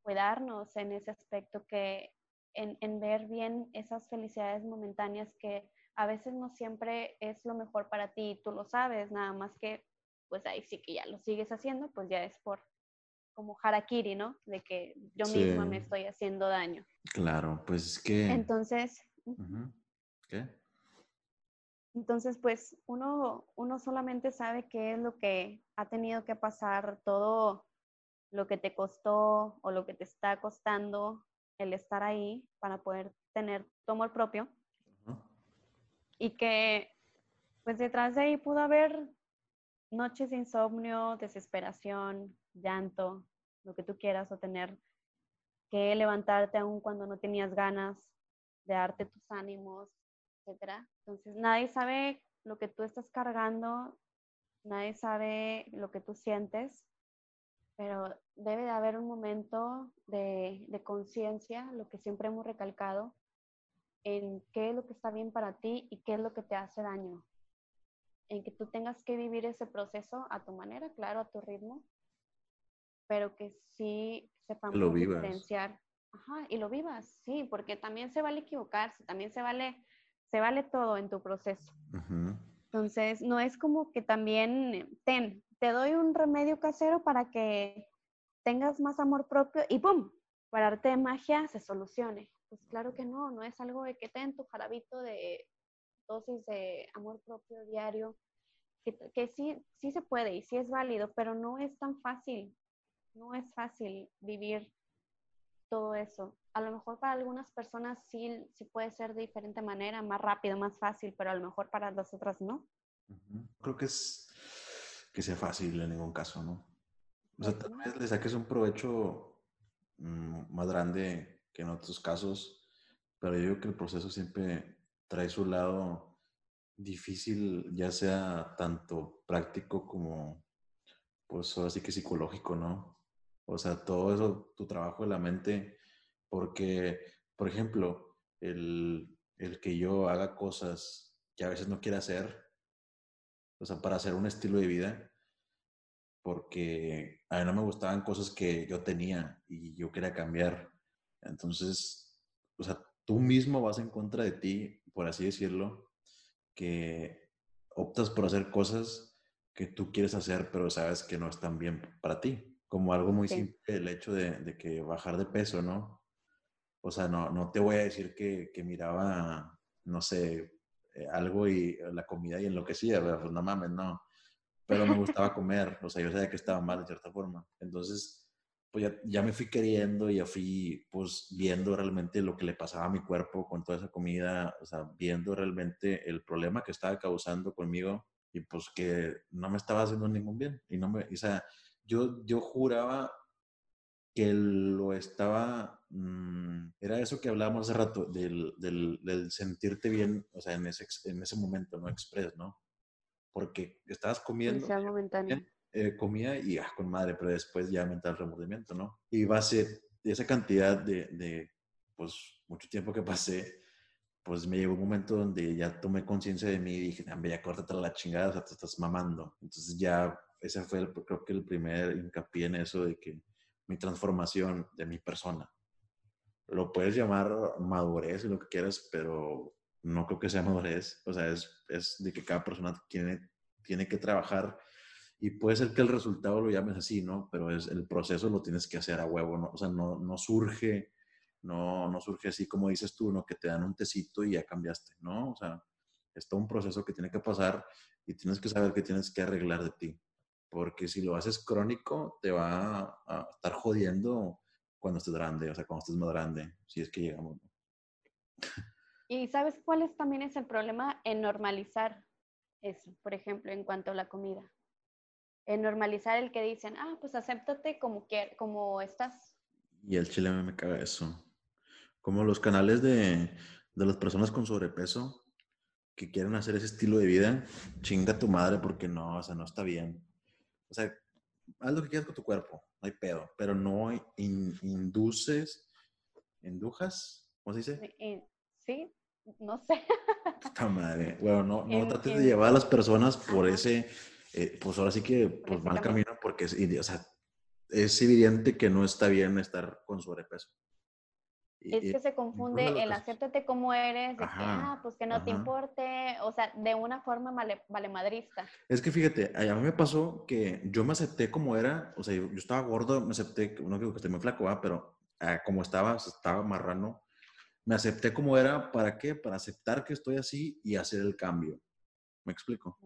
cuidarnos en ese aspecto que en, en, ver bien esas felicidades momentáneas que a veces no siempre es lo mejor para ti, tú lo sabes, nada más que pues ahí sí que ya lo sigues haciendo, pues ya es por como harakiri, ¿no? De que yo misma me estoy haciendo daño. Claro, pues es que... Entonces... ¿Qué? Entonces, pues uno, uno solamente sabe qué es lo que ha tenido que pasar, todo lo que te costó o lo que te está costando el estar ahí para poder tener tu amor propio. Y que, pues detrás de ahí pudo haber noches de insomnio, desesperación, llanto, lo que tú quieras, o tener que levantarte aún cuando no tenías ganas de darte tus ánimos, etc. Entonces, nadie sabe lo que tú estás cargando, nadie sabe lo que tú sientes, pero debe de haber un momento de, de conciencia, lo que siempre hemos recalcado, en qué es lo que está bien para ti y qué es lo que te hace daño. En que tú tengas que vivir ese proceso a tu manera, claro, a tu ritmo, pero que sí sepamos lo diferenciar. Ajá, y lo vivas, sí, porque también se vale equivocarse, también se vale, se vale todo en tu proceso. Entonces, no es como que también, ten, te doy un remedio casero para que tengas más amor propio y ¡pum! Para arte de magia se solucione. Pues claro que no, no es algo de que ten tu jarabito de dosis de amor propio diario, que, que sí, sí se puede y sí es válido, pero no es tan fácil, no es fácil vivir todo eso. A lo mejor para algunas personas sí, sí puede ser de diferente manera, más rápido, más fácil, pero a lo mejor para las otras no. Creo que es que sea fácil en ningún caso, ¿no? O sea, tal vez le saques un provecho mm, más grande que en otros casos, pero yo creo que el proceso siempre trae su lado difícil, ya sea tanto práctico como, pues ahora sí que psicológico, ¿no? O sea, todo eso, tu trabajo de la mente, porque, por ejemplo, el, el que yo haga cosas que a veces no quiero hacer, o sea, para hacer un estilo de vida, porque a mí no me gustaban cosas que yo tenía y yo quería cambiar. Entonces, o sea, tú mismo vas en contra de ti, por así decirlo, que optas por hacer cosas que tú quieres hacer, pero sabes que no están bien para ti como algo muy simple el hecho de, que bajar de peso, ¿no? O sea, no, no te voy a decir que, que miraba, no sé, algo y eh, la comida y enloquecía, pues no mames, no. Pero me gustaba (laughs) comer, o sea, yo sabía que estaba mal de cierta forma. Entonces, pues ya, ya, me fui queriendo y ya fui, pues, viendo realmente lo que le pasaba a mi cuerpo con toda esa comida, o sea, viendo realmente el problema que estaba causando conmigo y pues que no me estaba haciendo ningún bien. Y no me, o sea, yo, yo juraba que lo estaba, mm, era eso que hablábamos hace rato, del, del, sentirte bien, o sea, en ese, en ese momento, ¿no? Express, ¿no? Porque estabas comiendo, eh, comía y ah, con madre, pero después ya mental remordimiento, ¿no? Y va a ser esa cantidad de, de, pues, mucho tiempo que pasé, pues me llegó un momento donde ya tomé conciencia de mí y dije, ya córtate la chingada, o sea, te estás mamando. Entonces ya ese fue el, creo que el primer hincapié en eso de que mi transformación de mi persona. Lo puedes llamar madurez y lo que quieras, pero no creo que sea (laughs) madurez. O sea, es, es de que cada persona tiene, tiene que trabajar y puede ser que el resultado lo llames así, ¿no? Pero es, el proceso lo tienes que hacer a huevo, ¿no? O sea, no, no surge, no, no surge así como dices tú, ¿no? Que te dan un tecito y ya cambiaste, ¿no? O sea, es todo un proceso que tiene que pasar y tienes que saber que tienes que arreglar de ti porque si lo haces crónico, te va a, estar jodiendo cuando estés grande, o sea, cuando estés más grande, si es que llegamos. ¿Y sabes cuál es también es el problema en normalizar eso, por ejemplo, en cuanto a la comida? En normalizar el que dicen, ah, pues acéptate como, como estás. Y el chile me caga eso. Como los canales de, de las personas con sobrepeso que quieren hacer ese estilo de vida, chinga tu madre porque no, o sea, no está bien. O sea, haz lo que quieras con tu cuerpo, no hay pedo, pero no induces, indujas, ¿cómo se dice? Sí, no sé. (laughs) Puta madre. Bueno, no, no trates de llevar a las personas por ese, eh, pues ahora sí que, pues mal camino, porque es, o sea, es evidente que no está bien estar con sobrepeso. Es que se confunde el acéptate como eres, de que, ah, pues que no te importe, o sea, de una forma vale, madrista. Es que fíjate, a mí me pasó que yo me acepté como era, o sea, yo, estaba gordo, me acepté, no digo que esté muy flaco, pero ah, como estaba, estaba marrano, me acepté como era, ¿para qué? Para aceptar que estoy así y hacer el cambio. ¿Me explico?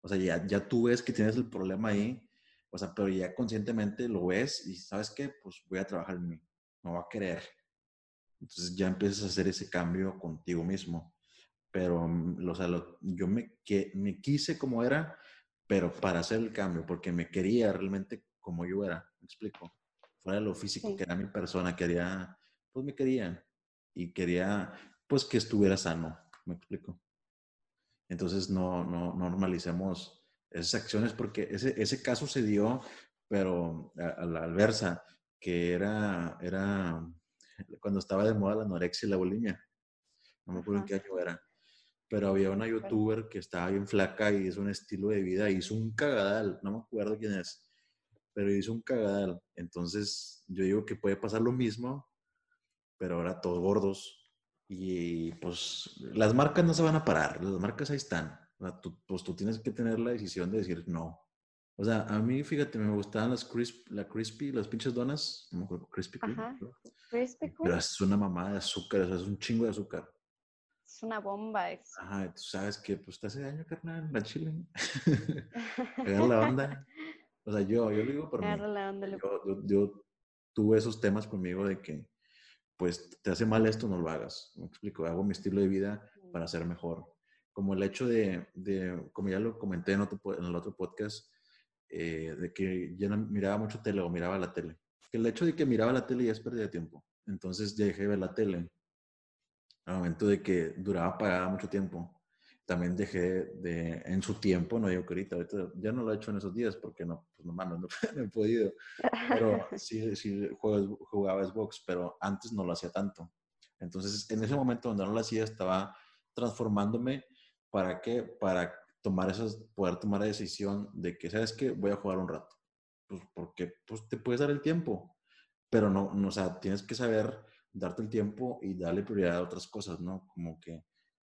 O sea, ya, ya tú ves que tienes el problema ahí, o sea, pero ya conscientemente lo ves y sabes qué, pues voy a trabajar en mí, me voy a querer Entonces ya empiezas a hacer ese cambio contigo mismo. Pero, mm, o sea, yo me, que, me quise como era, pero para hacer el cambio, porque me quería realmente como yo era, me explico. Fuera de lo físico, que era mi persona, quería, pues me quería. Y quería, pues que estuviera sano, me explico. Entonces no, no, normalicemos esas acciones porque ese, ese caso se dio, pero a, la alversa, que era, era (laughs) cuando estaba de moda la anorexia y la bulimia. No me acuerdo en qué año era. Pero había una youtuber que estaba bien flaca y hizo un estilo de vida, hizo un cagadal, no me acuerdo quién es, pero hizo un cagadal. Entonces yo digo que puede pasar lo mismo, pero ahora todos gordos. Y pues las marcas no se van a parar, las marcas ahí están. pues tú tienes que tener la decisión de decir no. O sea, a mí, fíjate, me gustaban las crisp, la crispy, las pinches donas, no me acuerdo, crispy Pero es una mamada de azúcar, o sea, es un chingo de azúcar. Es una bomba eso. Ajá, tú sabes que pues te hace daño, carnal, la chile. Pegar (laughs) la onda. O sea, yo, yo digo por mí. La onda, yo, yo, tuve esos temas conmigo de que, pues, te hace mal esto, no lo hagas. Me explico, hago mi estilo de vida para ser mejor. Como el hecho de, de como ya lo comenté en, otro, en el otro podcast, eh, de que yo no miraba mucho tele o miraba la tele. Que el hecho de que miraba la tele ya es pérdida de tiempo. Entonces ya dejé de ver la tele. Al momento de que duraba apagada mucho tiempo. También dejé de, en su tiempo, no digo que ahorita, ahorita ya no lo he hecho en esos días porque no, pues no mames, no, (laughs) he podido. Pero (laughs) sí, sí jugaba, jugaba Xbox, pero antes no lo hacía tanto. Entonces, en ese momento donde no lo hacía, estaba transformándome. ¿Para qué? Para tomar esas, poder tomar la decisión de que, ¿sabes qué? Voy a jugar un rato. Pues porque pues, te puedes dar el tiempo, pero no, no, o sea, tienes que saber darte el tiempo y darle prioridad a otras cosas, ¿no? Como que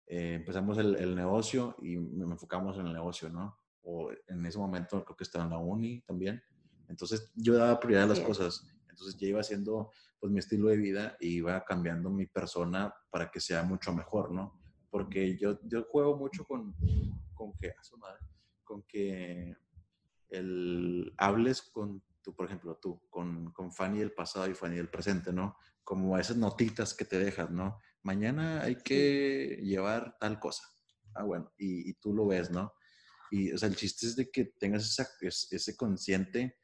eh, empezamos el, el, negocio y me enfocamos en el negocio, ¿no? O en ese momento creo que estaba en la uni también. Entonces yo daba prioridad a las cosas. Entonces ya iba haciendo pues mi estilo de vida y iba cambiando mi persona para que sea mucho mejor, ¿no? Porque yo, yo juego mucho con, con que, a su madre, con que el, hables con tú, por ejemplo, tú, con, con Fanny del pasado y Fanny del presente, ¿no? Como esas notitas que te dejas, ¿no? Mañana hay que llevar tal cosa. Ah, bueno, y, y, tú lo ves, ¿no? Y, o sea, el chiste es de que tengas esa, ese consciente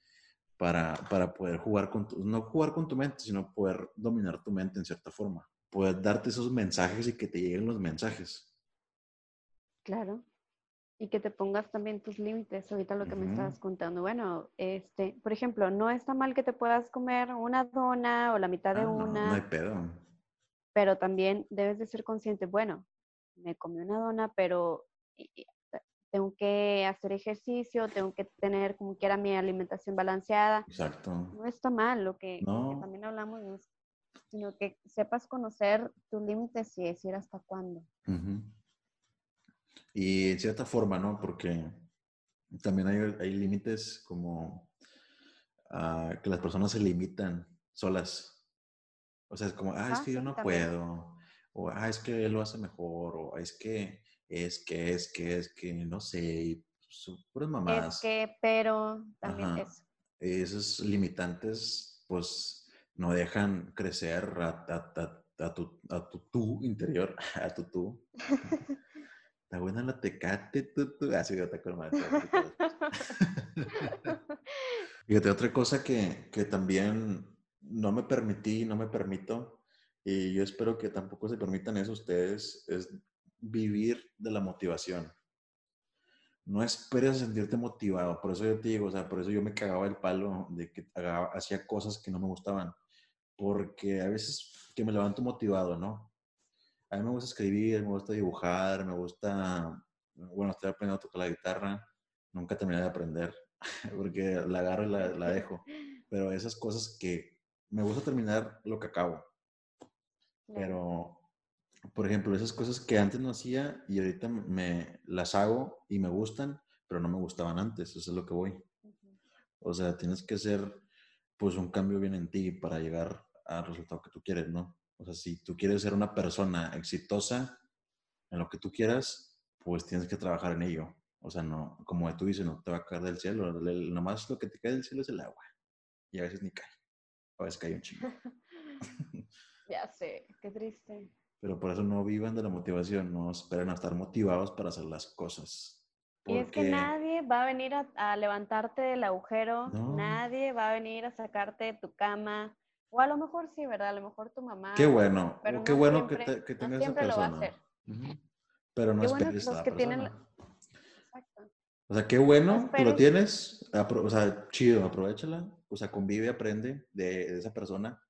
para, para poder jugar con tu, no jugar con tu mente, sino poder dominar tu mente en cierta forma. Poder darte esos mensajes y que te lleguen los mensajes. Claro y que te pongas también tus límites, ahorita lo que me estabas contando. Bueno, este, por ejemplo, no está mal que te puedas comer una dona o la mitad de una. Ah, no, no hay pedo. Pero también debes de ser consciente, bueno, me comí una dona, pero tengo que hacer ejercicio, tengo que tener como quiera mi alimentación balanceada. Exacto. No está mal, lo que, también hablamos, sino que sepas conocer tus límites y decir hasta cuándo. Y en cierta forma, ¿no? Porque también hay, hay límites como uh, que las personas se limitan solas. O sea, es como, ah, es que yo no puedo. O, ah, es que él lo hace mejor. O, es que, es que, es que, es que, no sé. Son puras mamadas. Es que, pero, también eso. Esos limitantes, pues, no dejan crecer a, a, tu, a tu tú interior, (laughs) a tu tú. (laughs) Está buena la tecate, tú, tú. Ah, sí, yo te acuerdo Fíjate, otra cosa que, que también no me permití, no me permito, y yo espero que tampoco se permitan eso ustedes, es vivir de la motivación. No esperes a sentirte motivado. Por eso yo te digo, o sea, por eso yo me cagaba el palo de que hacía cosas que no me gustaban. Porque a veces que me levanto motivado, ¿no? A mí me gusta escribir, me gusta dibujar, me gusta, bueno, estoy aprendiendo a tocar la guitarra. Nunca terminé de aprender (laughs) porque la agarro y la, dejo. Pero esas cosas que me gusta terminar lo que acabo. Pero, por ejemplo, esas cosas que antes no hacía y ahorita me las hago y me gustan, pero no me gustaban antes. Eso es lo que voy. O sea, tienes que hacer pues un cambio bien en ti para llegar al resultado que tú quieres, ¿no? O sea, si tú quieres ser una persona exitosa en lo que tú quieras, pues tienes que trabajar en ello. O sea, no, como tú dices, no te va a caer del cielo. Nomás lo que te cae del cielo es el agua. Y a veces ni cae. A veces cae un chingo. (laughs) Ya sé, qué triste. Pero por eso no vivan de la motivación, no esperen a estar motivados para hacer las cosas. Y es que nadie va a venir a, levantarte del agujero, nadie va a venir a sacarte de tu cama, o a lo mejor sí, ¿verdad? A lo mejor tu mamá. Qué bueno, pero qué bueno que, te, que tengas esa persona. Lo va a hacer. Pero no qué esperes bueno, que tienen... Exacto. O sea, qué bueno que lo tienes, o sea, chido, aprovechala, o sea, convive, aprende de, esa persona,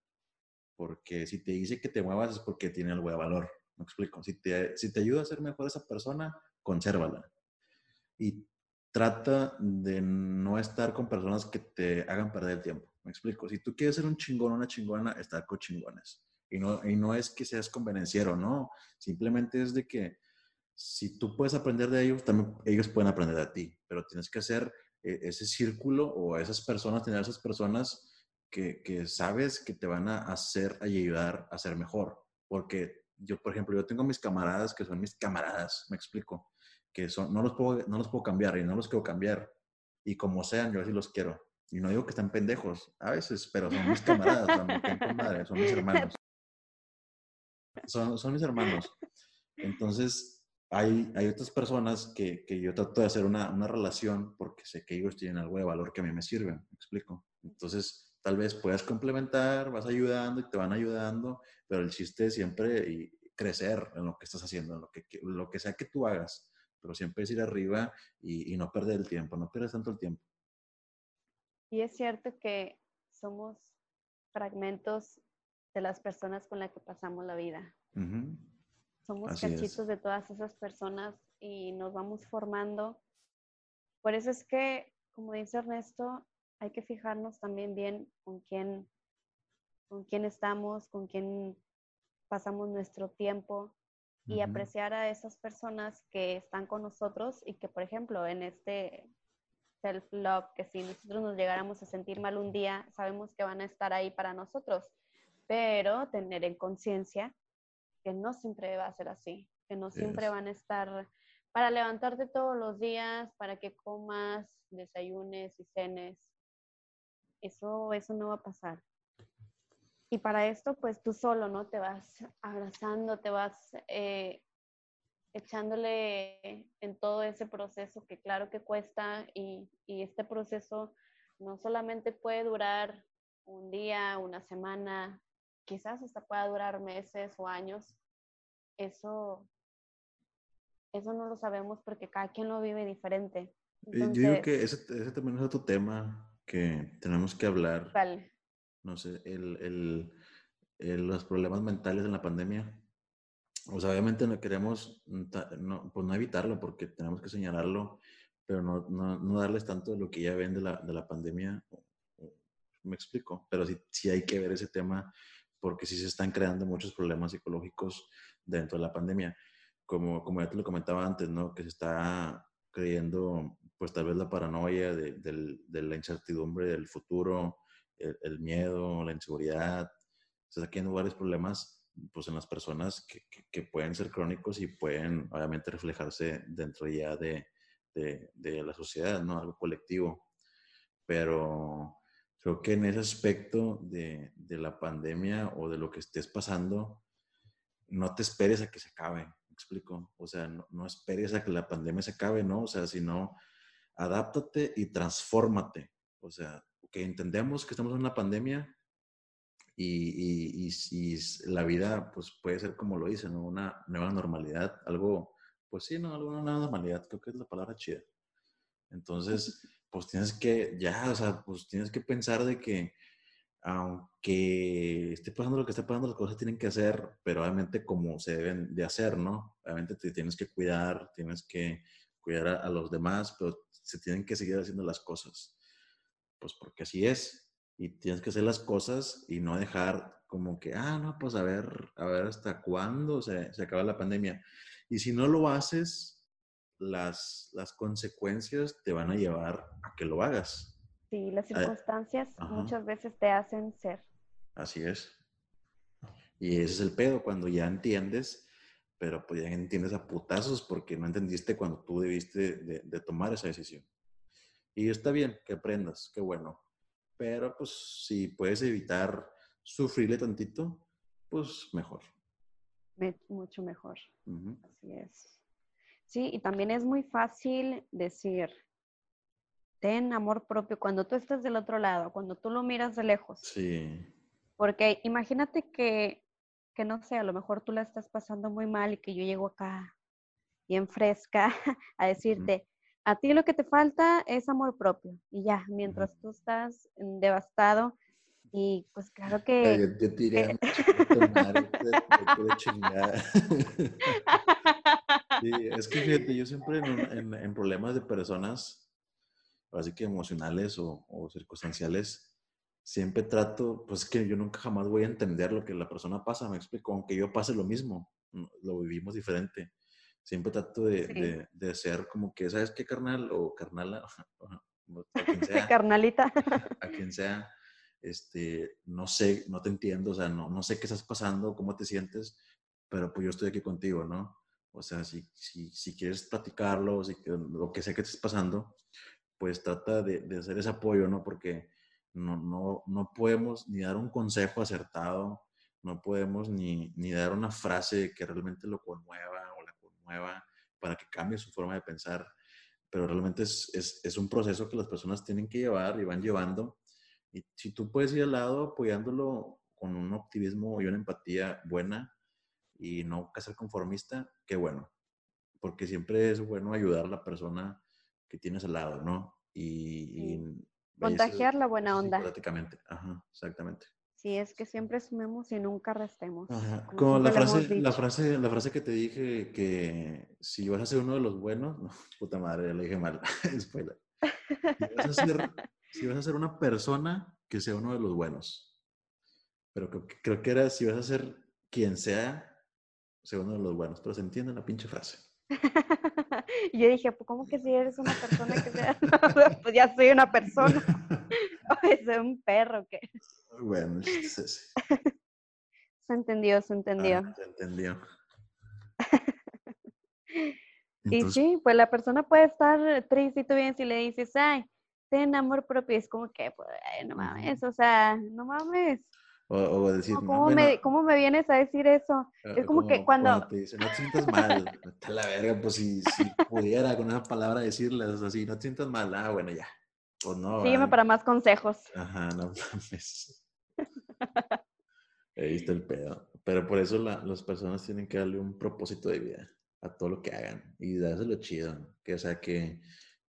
porque si te dice que te muevas es porque tiene algo de valor, me explico. Si te, si te ayuda a ser mejor esa persona, consérvala. Y trata de no estar con personas que te hagan perder el tiempo. Me explico. Si tú quieres ser un chingón o una chingona, estar con chingones. Y no, y no es que seas convenenciero, no. Simplemente es de que si tú puedes aprender de ellos, también ellos pueden aprender de ti, pero tienes que hacer eh, ese círculo o esas personas, tener esas personas que, que, sabes que te van a hacer y ayudar a ser mejor. Porque yo, por ejemplo, yo tengo mis camaradas que son mis camaradas, me explico, que son, no, los puedo, no los puedo cambiar y no los quiero cambiar. Y como sean, yo así los quiero. Y no digo que están pendejos, a veces, pero son mis camaradas, son, son mis hermanos. Son, son mis hermanos. Entonces, hay, hay otras personas que, que, yo trato de hacer una, una, relación porque sé que ellos tienen algo de valor que a mí me sirve, ¿me explico? Entonces, tal vez puedas complementar, vas ayudando y te van ayudando, pero el chiste es siempre y crecer en lo que estás haciendo, en lo que, lo que sea que tú hagas, pero siempre es ir arriba y, y no perder el tiempo, no pierdas tanto el tiempo. Y es cierto que somos fragmentos de las personas con las que pasamos la vida. Somos cachitos de todas esas personas y nos vamos formando. Por eso es que, como dice Ernesto, hay que fijarnos también bien con quién, con quién estamos, con quién pasamos nuestro tiempo y apreciar a esas personas que están con nosotros y que, por ejemplo, en este self-love, que si nosotros nos llegáramos a sentir mal un día, sabemos que van a estar ahí para nosotros, pero tener en conciencia que no siempre va a ser así, que no siempre van a estar para levantarte todos los días, para que comas, desayunes y cenes. Eso, eso no va a pasar. Y para esto, pues tú solo, ¿no? Te vas abrazando, te vas eh, echándole en todo ese proceso que claro que cuesta y, y este proceso no solamente puede durar un día, una semana, quizás hasta pueda durar meses o años. Eso, eso no lo sabemos porque cada quien lo vive diferente. Yo digo que ese, ese, también es otro tema que tenemos que hablar. ¿Cuál? No sé, el, el, el, los problemas mentales en la pandemia. Obviamente no queremos, no, pues no evitarlo porque tenemos que señalarlo, pero no, no, no darles tanto de lo que ya ven de la, de la pandemia. Me explico, pero sí, sí hay que ver ese tema porque sí se están creando muchos problemas psicológicos dentro de la pandemia. Como, como ya te lo comentaba antes, ¿no? Que se está creyendo, pues tal vez la paranoia de, de, la incertidumbre del futuro, el, miedo, la inseguridad. Se están creando varios problemas pues en las personas que, que, pueden ser crónicos y pueden obviamente reflejarse dentro ya de, de, de la sociedad, ¿no? Algo colectivo. Pero creo que en ese aspecto de, de, la pandemia o de lo que estés pasando, no te esperes a que se acabe, ¿me explico? O sea, no, no esperes a que la pandemia se acabe, ¿no? O sea, sino adáptate y transfórmate. O sea, que entendemos que estamos en una pandemia y, y, y, la vida pues puede ser como lo dice, ¿no? Una nueva normalidad, algo, pues sí, ¿no? Alguna nueva normalidad, creo que es la palabra chida. Entonces, (laughs) pues tienes que, ya, o sea, pues tienes que pensar de que aunque esté pasando lo que esté pasando, las cosas tienen que hacer, pero obviamente como se deben de hacer, ¿no? Obviamente te tienes que cuidar, tienes que cuidar a, los demás, pero se tienen que seguir haciendo las cosas. Pues porque así es. Y tienes que hacer las cosas y no dejar como que, ah, no, pues a ver, a ver hasta cuándo se, se acaba la pandemia. Y si no lo haces, las, las consecuencias te van a llevar a que lo hagas. Sí, las circunstancias muchas veces te hacen ser. Así es. Y ese es el pedo, cuando ya entiendes, pero pues ya entiendes a putazos porque no entendiste cuando tú debiste de, tomar esa decisión. Y está bien que aprendas, qué bueno. Pero pues si puedes evitar sufrirle tantito, pues mejor. mucho mejor. Así es. Sí, y también es muy fácil decir, ten amor propio cuando tú estás del otro lado, cuando tú lo miras de lejos. Sí. Porque imagínate que, que no sé, a lo mejor tú la estás pasando muy mal y que yo llego acá bien fresca (laughs) a decirte, a ti lo que te falta es amor propio. Y ya, mientras tú estás devastado, y pues claro que... Yo, te diría, (laughs) sí, es que fíjate, yo siempre en, en, problemas de personas, así que emocionales o, o, circunstanciales, siempre trato, pues es que yo nunca jamás voy a entender lo que la persona pasa, me explico, aunque yo pase lo mismo, lo vivimos diferente siempre trato de, de, de, ser como que, ¿sabes qué, carnal? O carnala, (laughs) (laughs) (laughs) a quien sea. Carnalita. A quien sea, este, no sé, no te entiendo, o sea, no, no sé qué estás pasando, cómo te sientes, pero pues yo estoy aquí contigo, ¿no? O sea, si, si, si quieres platicarlo, si, lo que sea que estés pasando, pues trata de, de, hacer ese apoyo, ¿no? Porque no, no, no podemos ni dar un consejo acertado, no podemos ni, ni dar una frase que realmente lo conmueva para que cambie su forma de pensar. Pero realmente es, es, es un proceso que las personas tienen que llevar y van llevando. Y si tú puedes ir al lado apoyándolo con un optimismo y una empatía buena y no ser conformista, qué bueno. Porque siempre es bueno ayudar a la persona que tienes al lado, ¿no? Y, contagiar la buena onda. prácticamente, ajá, exactamente. Sí, es que siempre sumemos y nunca restemos. Como, la frase, la, frase, la frase que te dije que si vas a ser uno de los buenos, no, (laughs) puta madre, ya lo dije mal, (laughs) spoiler. Si vas, a ser, si vas a ser una persona que sea uno de los buenos. Pero creo, creo que era si vas a ser quien sea, sea uno de los buenos. Pero se entiende la pinche frase. (laughs) yo dije, pues, ¿cómo que si eres una persona que sea? pues ya soy una persona. o soy un perro que. Bueno, sí, sí. (laughs) Se entendió, se entendió. Ah, se entendió. (laughs) y sí, pues la persona puede estar triste y tú bien si le dices, ay, ten amor propio, es como que, pues, no mames, o sea, no mames. O, decir, ¿Cómo, me, ¿Cómo, me, vienes a decir eso? Eh, es como, que cuando... cuando... te dicen, no te sientas mal, está la verga, pues si, si pudiera con esa palabra decirles así, no te sientas mal, ah, bueno, ya. Pues no. Sígueme para más consejos. Ajá, no (laughs) mames. (laughs) Ahí está el pedo. Pero por eso las personas tienen que darle un propósito de vida a todo lo que hagan y lo chido. Que, o sea, que,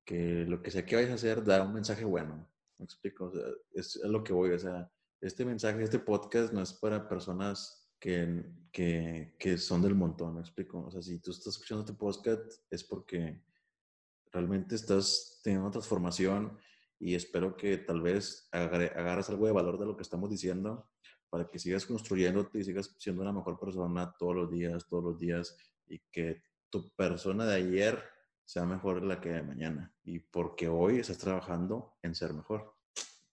que lo que sea que vayas a hacer, da un mensaje bueno. ¿Me explico? es, lo que voy. O sea, este mensaje, este podcast no es para personas que, que, que son del montón. ¿Me explico? O sea, si tú estás escuchando este podcast es porque realmente estás teniendo una transformación y espero que tal vez agarres algo de valor de lo que estamos diciendo para que sigas construyéndote y sigas siendo una mejor persona todos los días, todos los días y que tu persona de ayer sea mejor la que de mañana y porque hoy estás trabajando en ser mejor.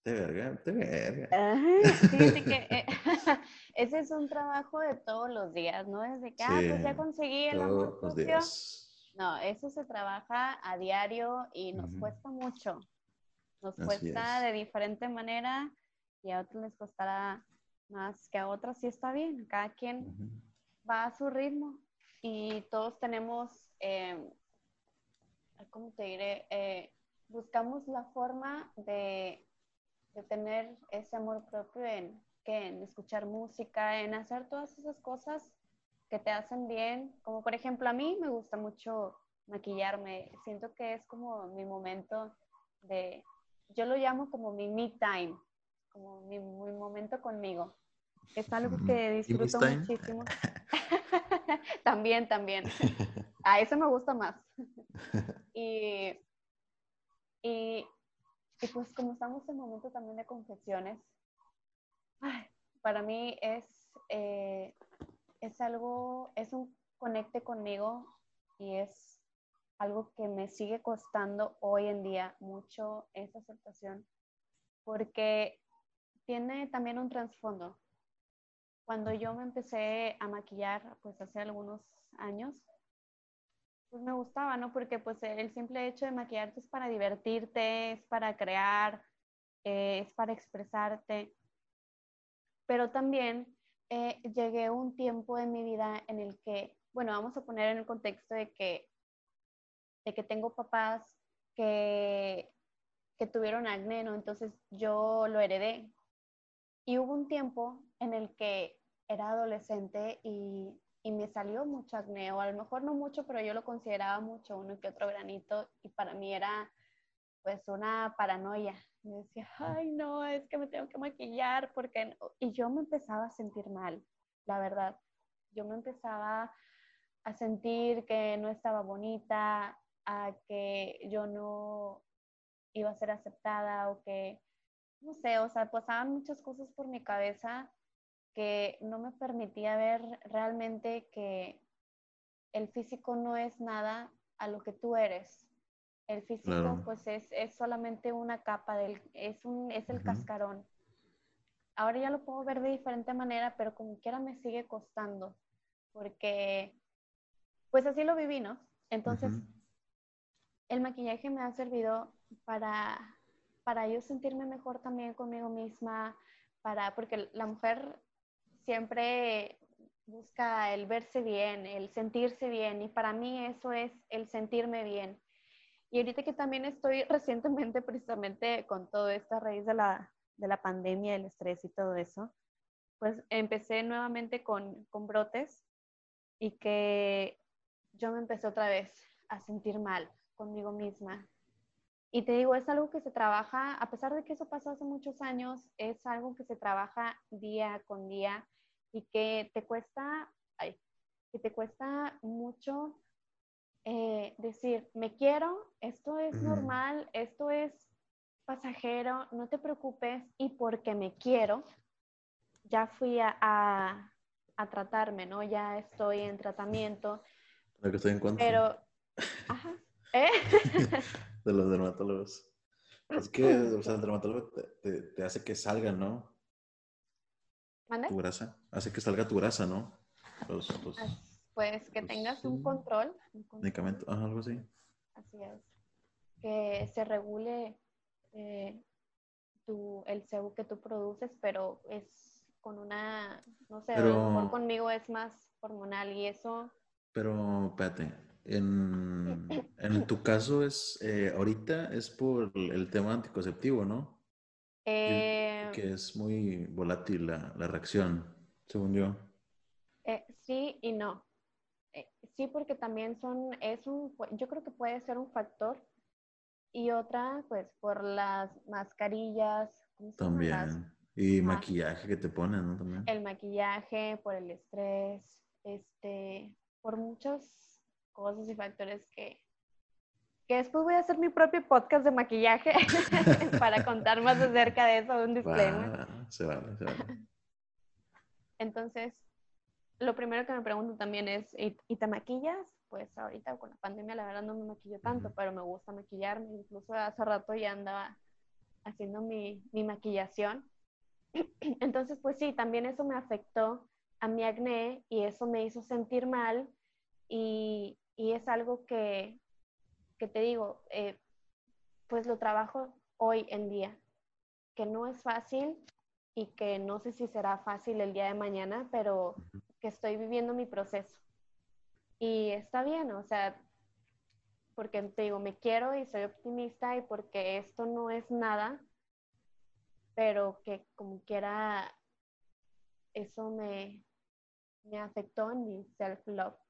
Te verga, te verga. que (laughs) eh, (laughs) ese es un trabajo de todos los días, ¿no? Desde que, ah, pues ya conseguí el amor propio. No, eso se trabaja a diario y nos cuesta mucho. Nos cuesta de diferente manera y a otros les costará más que a otros y está bien. Cada quien va a su ritmo y todos tenemos, eh, ¿cómo te diré? Eh, buscamos la forma de, de, tener ese amor propio en, que en escuchar música, en hacer todas esas cosas que te hacen bien. Como por ejemplo a mí me gusta mucho maquillarme. Siento que es como mi momento de yo lo llamo como mi me time, como mi, momento conmigo. Es algo que disfruto muchísimo. (laughs) también, también. (laughs) A eso me gusta más. (laughs) y, y, pues como estamos en momento también de confesiones, para mí es, eh, es algo, es un conecte conmigo y es algo que me sigue costando hoy en día mucho esa aceptación, porque tiene también un trasfondo. Cuando yo me empecé a maquillar, pues hace algunos años, pues me gustaba, ¿no? Porque pues el simple hecho de maquillarte es para divertirte, es para crear, eh, es para expresarte, pero también eh, llegué a un tiempo en mi vida en el que, bueno, vamos a poner en el contexto de que, de que tengo papás que, que tuvieron acné, ¿no? Entonces yo lo heredé. Y hubo un tiempo en el que era adolescente y, y me salió mucho acné, o a lo mejor no mucho, pero yo lo consideraba mucho, uno que otro granito, y para mí era pues una paranoia. Me decía, ay, no, es que me tengo que maquillar, porque... Y yo me empezaba a sentir mal, la verdad. Yo me empezaba a sentir que no estaba bonita, a que yo no iba a ser aceptada o que, no sé, o sea, pasaban muchas cosas por mi cabeza que no me permitía ver realmente que el físico no es nada a lo que tú eres. El físico, pues, es, es, solamente una capa, del, es, un, es el cascarón. Ahora ya lo puedo ver de diferente manera, pero como quiera me sigue costando, porque, pues, así lo viví, ¿no? Entonces, el maquillaje me ha servido para, para yo sentirme mejor también conmigo misma, para, porque la mujer siempre busca el verse bien, el sentirse bien, y para mí eso es el sentirme bien. Y ahorita que también estoy (laughs) recientemente, precisamente con todo esto a raíz de la, de la pandemia, el estrés y todo eso, pues empecé nuevamente con, con brotes y que yo me empecé otra vez a sentir mal conmigo misma. Y te digo, es algo que se trabaja, a pesar de que eso pasó hace muchos años, es algo que se trabaja día con día y que te cuesta, ay, que te cuesta mucho eh, decir, me quiero, esto es normal, esto es pasajero, no te preocupes y porque me quiero, ya fui a, a, tratarme, ¿no? Ya estoy en tratamiento. que estoy en cuanto. Pero, ajá, ¿eh? (laughs) de los dermatólogos. Es que, o sea, el dermatólogo te, te, hace que salga, ¿no? ¿Mande? Tu grasa. Hace que salga tu grasa, ¿no? Los, los, pues que tengas un control, Medicamento, algo así. Así es. Que se regule eh, tu, el sebo que tú produces, pero es con una, no sé, a lo mejor conmigo es más hormonal y eso. Pero, espérate, en, en tu caso es, eh, ahorita es por el tema anticonceptivo, ¿no? Eh, que es muy volátil la, la reacción, según yo. sí y no. Eh, sí, porque también son, es un, yo creo que puede ser un factor. Y otra, pues, por las mascarillas. También. Y maquillaje que te ponen, ¿no? También. El maquillaje, por el estrés, este, por muchas cosas y factores que, que después voy a hacer mi propio podcast de maquillaje (laughs) para contar más acerca de eso, un disclaimer. se vale, se vale. Entonces, lo primero que me pregunto también es, ¿y, te maquillas? Pues ahorita con la pandemia la verdad no me maquillo tanto, pero me gusta maquillarme. Incluso hace rato ya andaba haciendo mi, mi maquillación. (clears throat) Entonces, pues sí, también eso me afectó a mi acné y eso me hizo sentir mal y, y es algo que, que te digo, eh, pues lo trabajo hoy en día, que no es fácil y que no sé si será fácil el día de mañana, pero que estoy viviendo mi proceso. Y está bien, o sea, porque te digo, me quiero y soy optimista y porque esto no es nada, pero que como quiera, eso me, me afectó en mi self-love.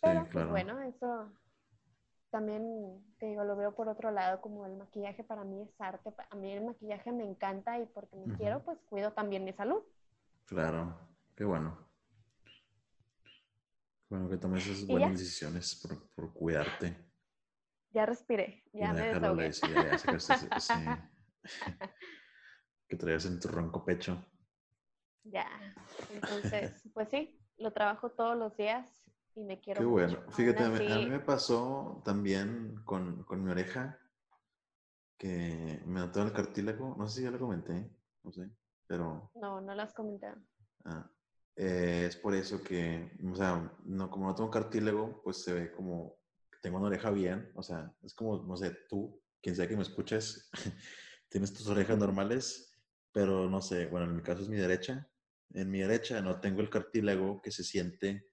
Pero pues, bueno, eso también te digo, lo veo por otro lado, como el maquillaje para mí es arte. A mí el maquillaje me encanta y porque me quiero, pues cuido también mi salud. Claro, qué bueno. Bueno, que tomes esas buenas decisiones por, por, cuidarte. Ya respiré, ya me desahogué. que (laughs) traías en tu ronco pecho. Ya, entonces, pues sí, lo trabajo todos los días y me quiero Qué bueno. Fíjate, a mí me pasó también con, con mi oreja que me notó el cartílago. No sé si ya lo comenté, no sé, pero... No, no lo has comentado. Ah, eh, es por eso que, o sea, no, como no tengo cartílago, pues se ve como que tengo una oreja bien. O sea, es como, no sé, tú, quien sea que me escuches, (laughs) tienes tus orejas normales, pero no sé, bueno, en mi caso es mi derecha. En mi derecha no tengo el cartílago que se siente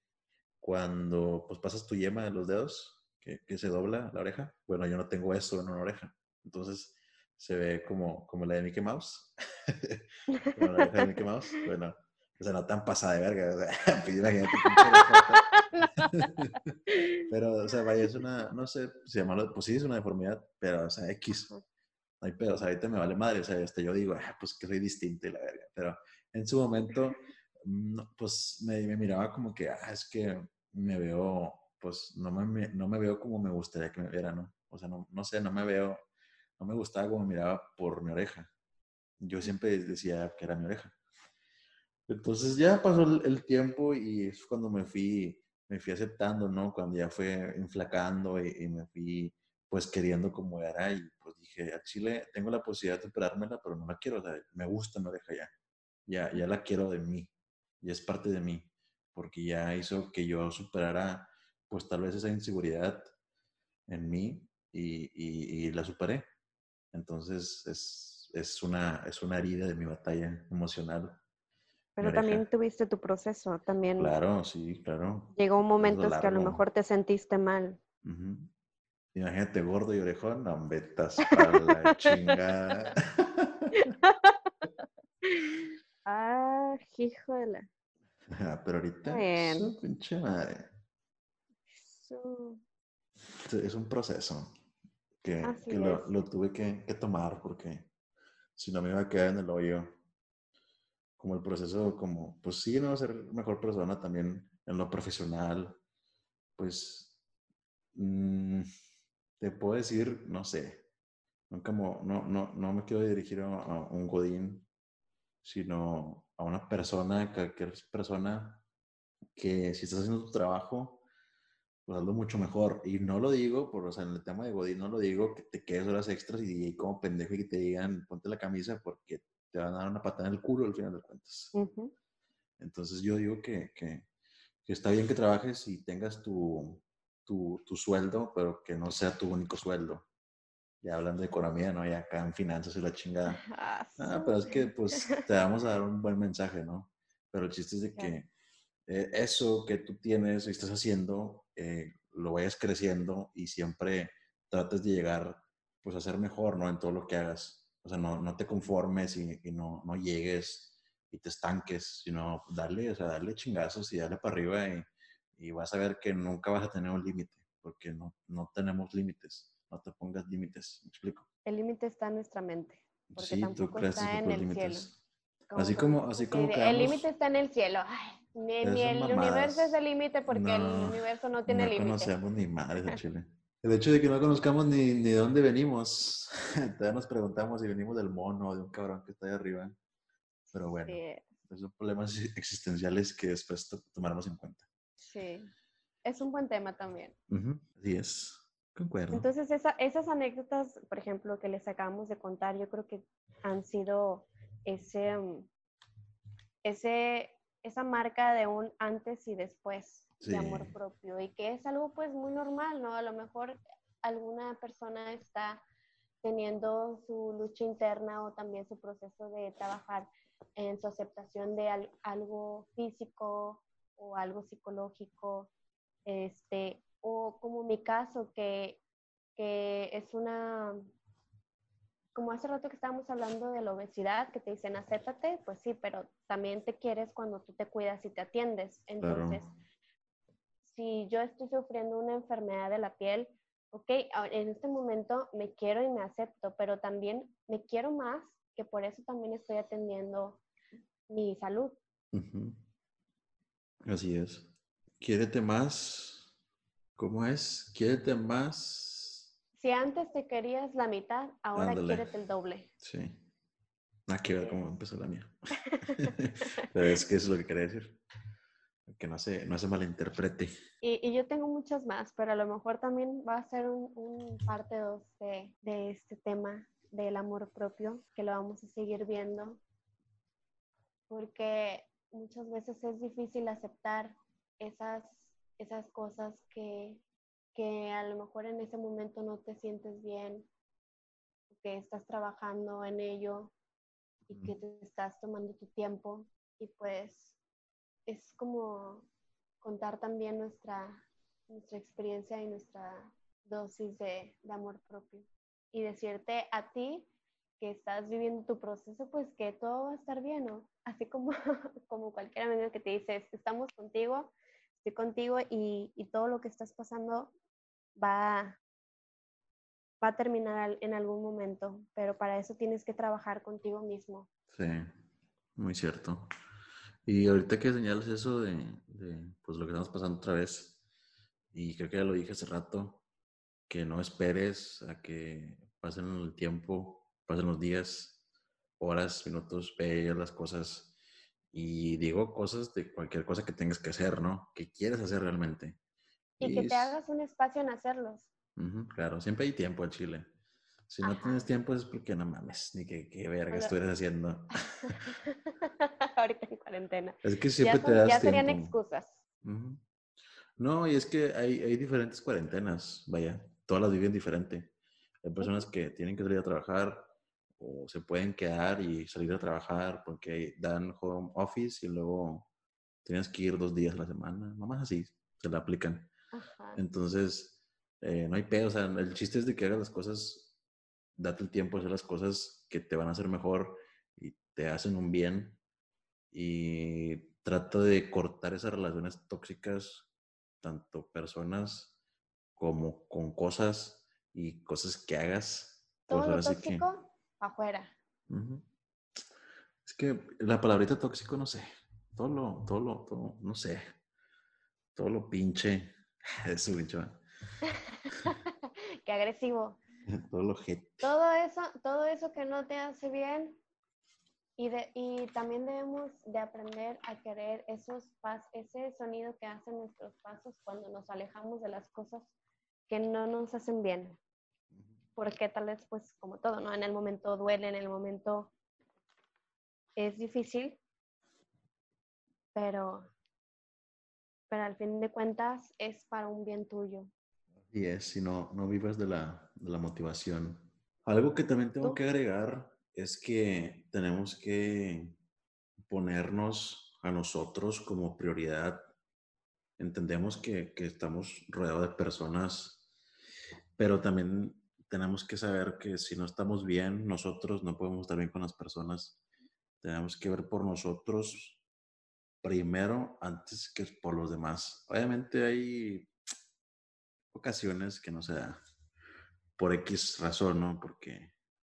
cuando pues pasas tu yema de los dedos, que, que se dobla la oreja. Bueno, yo no tengo eso en una oreja. Entonces se ve como, como la de Mickey Mouse. (laughs) como la oreja de Mickey Mouse. Bueno, o sea, no tan pasada de verga. O sea, (laughs) pues imagínate. (laughs) pero, o sea, vaya, es una, no sé, se llama, pues sí, es una deformidad, pero, o sea, X. No hay pedo, o sea, ahorita me vale madre, o sea, este, yo digo, ah, pues que soy distinto y la verga. Pero en su momento, mm, pues me, me miraba como que, ah, es que me veo, pues no me, no me veo como me gustaría que me viera, ¿no? O sea, no, no sé, no me veo, no me gustaba como me miraba por mi oreja. Yo siempre decía que era mi oreja. Entonces ya pasó el, tiempo y es cuando me fui, me fui aceptando, ¿no? Cuando ya fue inflacando y, y me fui pues queriendo como era y pues dije, a Chile tengo la posibilidad de operármela, pero no la quiero, o sea, me gusta mi oreja ya, ya, ya la quiero de mí, ya es parte de mí, porque ya hizo que yo superara pues tal vez esa inseguridad en mí y, y, la superé. Entonces es, es, una, es una herida de mi batalla emocional. Pero también tuviste tu proceso, también. Claro, sí, claro. Llegó un momento en que a lo mejor te sentiste mal. Imagínate gordo y orejón, no, vetas para la chingada. (laughs) ah, hijo de la. Pero ahorita, su pinche madre. Es un proceso que, lo, tuve que, que, tomar porque si no me iba a quedar en el hoyo. Como el proceso, como, pues sí, no ser mejor persona también en lo profesional. Pues. Mmm, te puedo decir, no sé, nunca no, no, no me quiero dirigir a, un godín, sino a una persona, cualquier persona que si estás haciendo tu trabajo, pues hazlo mucho mejor. Y no lo digo, por, o sea, en el tema de Godín no lo digo que te quedes horas extras y, como pendejo y que te digan ponte la camisa porque te van a dar una patada en el culo al final de cuentas. Entonces yo digo que, que, que, está bien que trabajes y tengas tu, tu, tu, sueldo, pero que no sea tu único sueldo. Ya hablando de economía, ¿no? Ya acá en finanzas y la chingada. (laughs) Ah, ah pero es que pues (laughs) te vamos a dar un buen mensaje, ¿no? Pero el chiste es de que eh, eso que tú tienes y estás haciendo, eh, lo vayas creciendo y siempre trates de llegar pues a ser mejor, ¿no? En todo lo que hagas. O sea, no, no te conformes y, y, no, no llegues y te estanques, sino darle, o sea, darle chingazos y darle para arriba y, y vas a ver que nunca vas a tener un límite, porque no, no tenemos límites. No te pongas límites, ¿me explico? El límite está en nuestra mente, porque sí, tampoco está en el límites. cielo. Así como, así como El límite está en el cielo. Ay, ni, el universo es el límite porque el universo no tiene límite. No conocemos ni madres de Chile. (laughs) El hecho de que no conozcamos ni, ni de dónde venimos, (laughs) todavía nos preguntamos si venimos del mono o de un cabrón que está ahí arriba. Pero bueno, son problemas (laughs) existenciales que después tomaremos en cuenta. Sí, es un buen tema también. Así es, concuerdo. Entonces, esas anécdotas, por ejemplo, que les acabamos de contar, yo creo que han sido ese, mm, ese, esa marca de un antes y después de amor propio y que es algo pues muy normal, ¿no? A lo mejor alguna persona está teniendo su lucha interna o también su proceso de trabajar en su aceptación de algo físico o algo psicológico, este, o como mi caso, que, que es una, como hace rato que estábamos hablando de la obesidad, que te dicen acéptate, pues sí, pero también te quieres cuando tú te cuidas y te atiendes. Entonces, si yo estoy sufriendo una enfermedad de la piel, ok, en este momento me quiero y me acepto, pero también me quiero más, que por eso también estoy atendiendo mi salud. Así es. Quiérete más. ¿Cómo es? Quiérete más. Si antes te querías la mitad, ahora quiérete el doble. Sí. Nada que ver cómo empezó la mía. (laughs) (laughs) Pero es que eso es lo que quería decir. Que no se, no se malinterprete. Y, y, yo tengo muchas más, pero a lo mejor también va a ser un, un parte 2 de, de este tema del amor propio, que lo vamos a seguir viendo. Porque muchas veces es difícil aceptar esas, esas cosas que, que a lo mejor en ese momento no te sientes bien, que estás trabajando en ello y que te estás tomando tu tiempo y pues es como contar también nuestra, nuestra experiencia y nuestra dosis de, de amor propio y decirte a ti que estás viviendo tu proceso, pues que todo va a estar bien, ¿no? Así como, (laughs) como cualquier amigo que te dice, estamos contigo, contigo y, todo lo que estás pasando va, va a terminar en algún momento, pero para eso tienes que trabajar contigo mismo. Sí, muy cierto. Y ahorita que señalas eso de, de, pues lo que estamos pasando otra vez, y creo que ya lo dije hace rato, que no esperes a que pasen el tiempo, pasen los días, horas, minutos, ve las cosas. Y digo cosas de cualquier cosa que tengas que hacer, ¿no? Que quieres hacer realmente. Y, que te hagas un espacio en hacerlos. claro, siempre hay tiempo en Chile. Si no tienes tiempo es porque no mames, ni que, qué verga estuvieras haciendo. (laughs) Ahorita en cuarentena. Es que siempre te das Ya serían excusas. No, y es que hay, hay diferentes cuarentenas, vaya, todas las viven diferente. Hay personas que tienen que salir a trabajar o se pueden quedar y salir a trabajar porque dan home office y luego tienes que ir dos días a la semana, nomás así, se la aplican. Entonces, eh, no hay pedo, o sea, el chiste es de que hagas las cosas, date el tiempo de hacer las cosas que te van a hacer mejor y te hacen un bien y trata de cortar esas relaciones tóxicas, tanto personas como con cosas y cosas que hagas. Pues Todo lo tóxico, afuera. Es que la palabrita tóxico, no sé. Todo lo, todo lo, todo, no sé. Todo lo pinche. (laughs) Es su (laughs) Qué agresivo. (laughs) todo lo Todo eso, todo eso que no te hace bien. Y, de, y también debemos de aprender a querer esos pas, ese sonido que hacen nuestros pasos cuando nos alejamos de las cosas que no nos hacen bien. Porque tal vez, pues, como todo, ¿no? En el momento duele, en el momento es difícil, pero, pero al fin de cuentas es para un bien tuyo. Y es, si no, no vives de la, de la motivación. Algo que también tengo que agregar es que tenemos que ponernos a nosotros como prioridad. Entendemos que, que estamos rodeados de personas pero también tenemos que saber que si no estamos bien nosotros, no podemos estar bien con las personas. Tenemos que ver por nosotros primero antes que por los demás. Obviamente hay ocasiones que no se por X razón, ¿no? Porque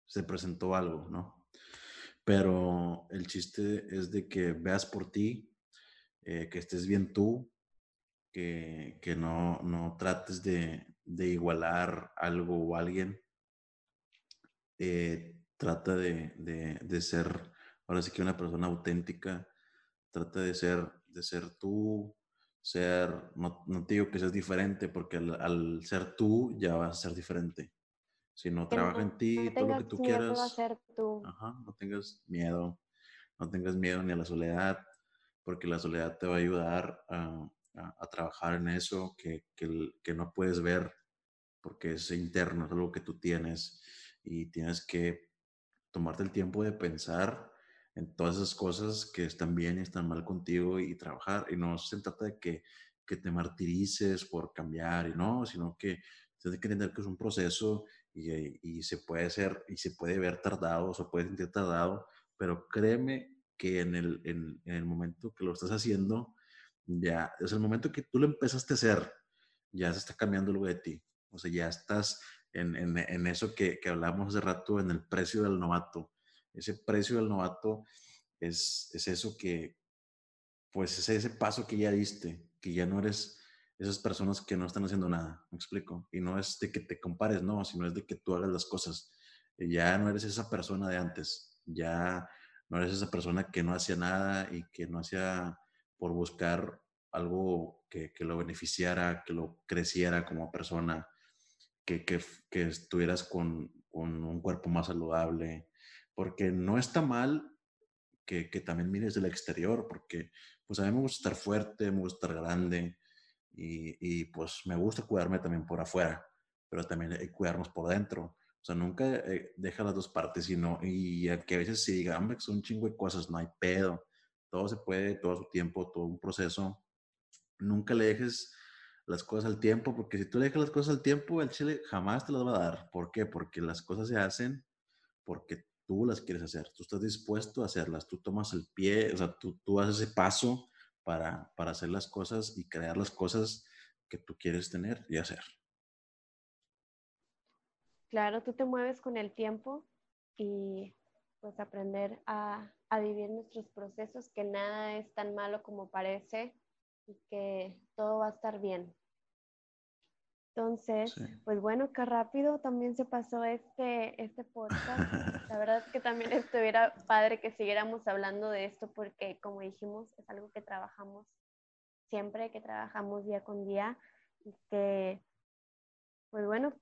se presentó algo, ¿no? Pero el chiste es de que veas por ti, eh, que estés bien tú, que, que no, no trates de, de igualar algo o alguien. Eh, trata de, de, de, ser, ahora sí que una persona auténtica, trata de ser, de ser tú, ser, no, no te digo que seas diferente, porque al, ser tú ya vas a ser diferente. Si no trabaja en ti, todo lo que tú quieras, tú. no tengas miedo, no tengas miedo ni a la soledad, porque la soledad te va a ayudar a, a, trabajar en eso que, que, que, no puedes ver porque es interno, es algo que tú tienes y tienes que tomarte el tiempo de pensar en todas esas cosas que están bien y están mal contigo y trabajar. Y no se trata de que, que te martirices por cambiar y no, sino que tienes que entender que es un proceso y, y, se puede ser y se puede ver tardado se puede sentir tardado, pero créeme que en el, en, en el momento que lo estás haciendo, ya es el momento que tú lo empezaste a hacer, ya se está cambiando algo de ti. O sea, ya estás en, en, en eso que, que hablamos hace rato, en el precio del novato. Ese precio del novato es, es eso que, pues es ese paso que ya diste, que ya no eres esas personas que no están haciendo nada, me explico. Y no es de que te compares, no, sino es de que tú hagas las cosas. Ya no eres esa persona de antes, ya no eres esa persona que no hacía nada y que no hacía por buscar algo que, que lo beneficiara, que lo creciera como persona, que, que, estuvieras con, un cuerpo más saludable, porque no está mal que, también mires del exterior, porque pues a mí me gusta estar fuerte, me gusta estar grande y, pues me gusta cuidarme también por afuera, pero también que cuidarnos por dentro. O sea, nunca eh, deja las dos partes, sino, y que a veces se diga, hombre, son un cosas, no hay pedo todo se puede, todo su tiempo, todo un proceso. Nunca le dejes las cosas al tiempo, porque si tú le dejas las cosas al tiempo, el chile jamás te las va a dar. ¿Por qué? Porque las cosas se hacen porque tú las quieres hacer, tú estás dispuesto a hacerlas, tú tomas el pie, o sea, tú, tú haces ese paso para, para hacer las cosas y crear las cosas que tú quieres tener y hacer. Claro, tú te mueves con el tiempo y pues aprender a, a, vivir nuestros procesos, que nada es tan malo como parece y que todo va a estar bien. Entonces, pues bueno, qué rápido también se pasó este, este podcast. (laughs) La verdad es que también estuviera padre que siguiéramos hablando de esto porque, como dijimos, es algo que trabajamos siempre, que trabajamos día con día y que, pues bueno,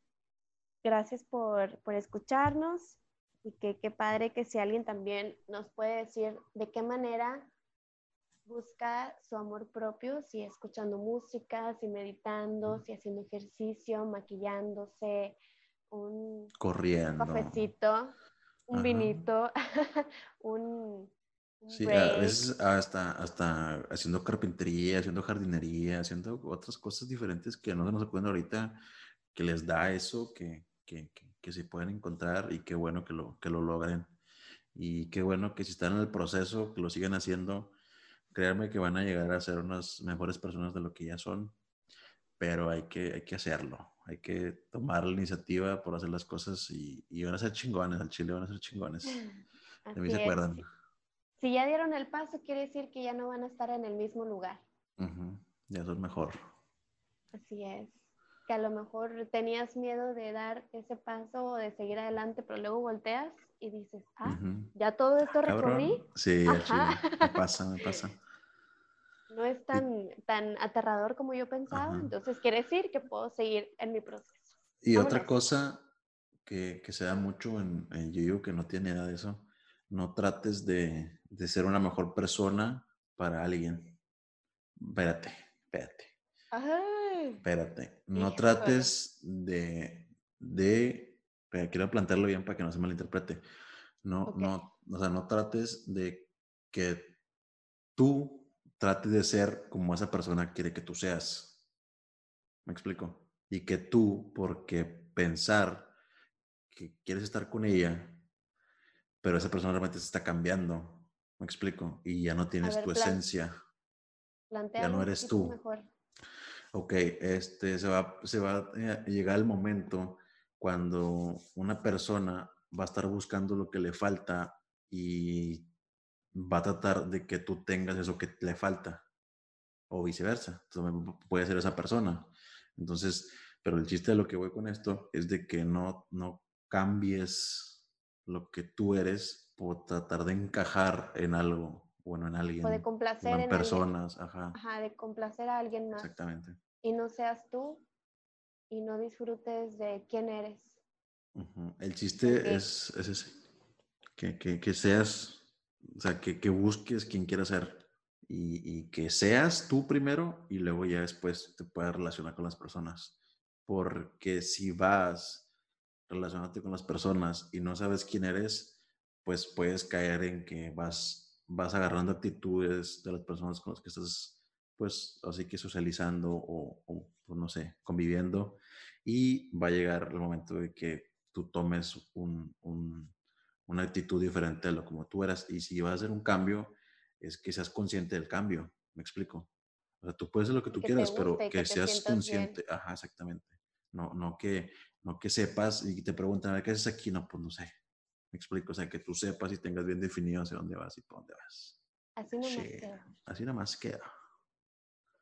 gracias por, por escucharnos y que qué padre que si alguien también nos puede decir de qué manera busca su amor propio, si escuchando música, si meditando, si haciendo ejercicio, maquillándose, un corriendo, cafecito, un vinito, (laughs) un, Sí, a veces hasta, hasta haciendo carpintería, haciendo jardinería, haciendo otras cosas diferentes que no se nos ocurren ahorita, que les da eso, que, que, que, que, se pueden encontrar y qué bueno que lo, que lo logren. Y qué bueno que si están en el proceso, que lo sigan haciendo, créanme que van a llegar a ser unas mejores personas de lo que ya son, pero hay que, hay que hacerlo, hay que tomar la iniciativa por hacer las cosas y, y van a ser chingones, al chile van a ser chingones. (laughs) De mí se acuerdan. Si ya dieron el paso, quiere decir que ya no van a estar en el mismo lugar. Ya eso es mejor. Así es. Que a lo mejor tenías miedo de dar ese paso o de seguir adelante, pero luego volteas y dices, ah, ya todo esto recorrí. Sí, me pasa, me pasa no es tan, tan aterrador como yo pensaba, entonces quiere decir que puedo seguir en mi proceso. Y otra cosa que, que, se da mucho en, en Yuyu, que no tiene nada de eso, no trates de, de, ser una mejor persona para alguien. Espérate, espérate. Espérate. No trates de, de, quiero plantearlo bien para que no se malinterprete. No, no, o sea, no trates de que tú trate de ser como esa persona quiere que tú seas. ¿Me explico? Y que tú, porque pensar que quieres estar con ella, pero esa persona realmente se está cambiando. ¿Me explico? Y ya no tienes tu esencia. Ya no eres tú. Ok, este, se va, se va a llegar el momento cuando una persona va a estar buscando lo que le falta y va a tratar de que tú tengas eso que le falta o viceversa. Entonces, puede ser esa persona. Entonces, pero el chiste de lo que voy con esto es de que no, no cambies lo que tú eres por tratar de encajar en algo, bueno, en alguien. O de complacer en, personas, ajá. Ajá, de complacer a alguien más. Exactamente. Y no seas tú y no disfrutes de quién eres. El chiste es, es, ese, que, que, que seas o sea, que, que busques quien quieras ser y, y, que seas tú primero y luego ya después te puedas relacionar con las personas. Porque si vas relacionándote con las personas y no sabes quién eres, pues puedes caer en que vas, vas agarrando actitudes de las personas con las que estás, pues así que socializando o, o pues, no sé, conviviendo y va a llegar el momento de que tú tomes un, un una actitud diferente a lo como tú eras. Y si vas a hacer un cambio, es que seas consciente del cambio. ¿Me explico? O sea, tú puedes hacer lo que tú quieras, pero que, seas consciente. Ajá, exactamente. No, no, que, no que sepas y te preguntan, ¿qué haces aquí? No, pues no sé. Me explico. O sea, que tú sepas y tengas bien definido hacia dónde vas y por dónde vas. Así nomás queda. Así nomás queda.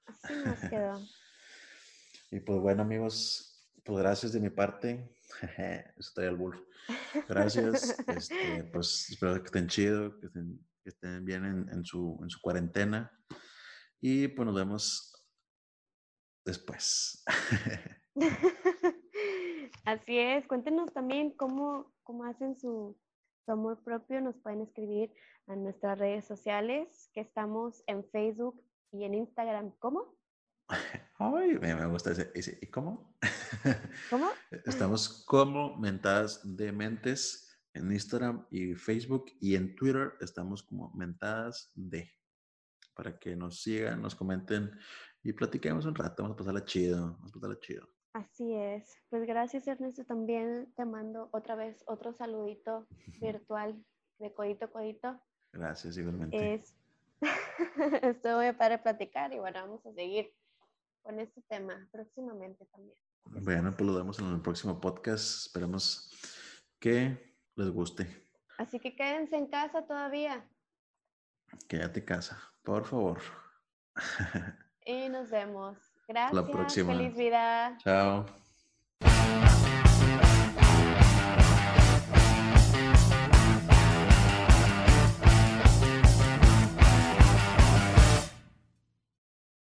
Así nomás queda. (laughs) y pues bueno, amigos, pues gracias de mi parte. Estoy al burro. Gracias. Este, (laughs) pues espero que estén chido, que estén, que estén bien en, en, su, en su cuarentena. Y pues nos vemos después. (laughs) (laughs) Así es. Cuéntenos también cómo, cómo hacen su, su amor propio. Nos pueden escribir a nuestras redes sociales, que estamos en Facebook y en Instagram. ¿Cómo? Ay, me gusta ese, ¿Y cómo? (laughs) ¿Cómo? Estamos como Mentadas de Mentes en Instagram y Facebook y en Twitter estamos como Mentadas de. para que nos sigan, nos comenten y platiquemos un rato. Vamos a pasarla chido, vamos a pasarla chido. Así es. Pues gracias, Ernesto. También te mando otra vez otro saludito (laughs) virtual de codito codito. Gracias, igualmente. Es... (laughs) Estuve para platicar y bueno, vamos a seguir con este tema próximamente también. Bueno, pues lo vemos en el próximo podcast. Esperemos que les guste. Así que quédense en casa todavía. Quédate en casa, por favor. Y nos vemos. Gracias. La próxima. Feliz vida. Chao.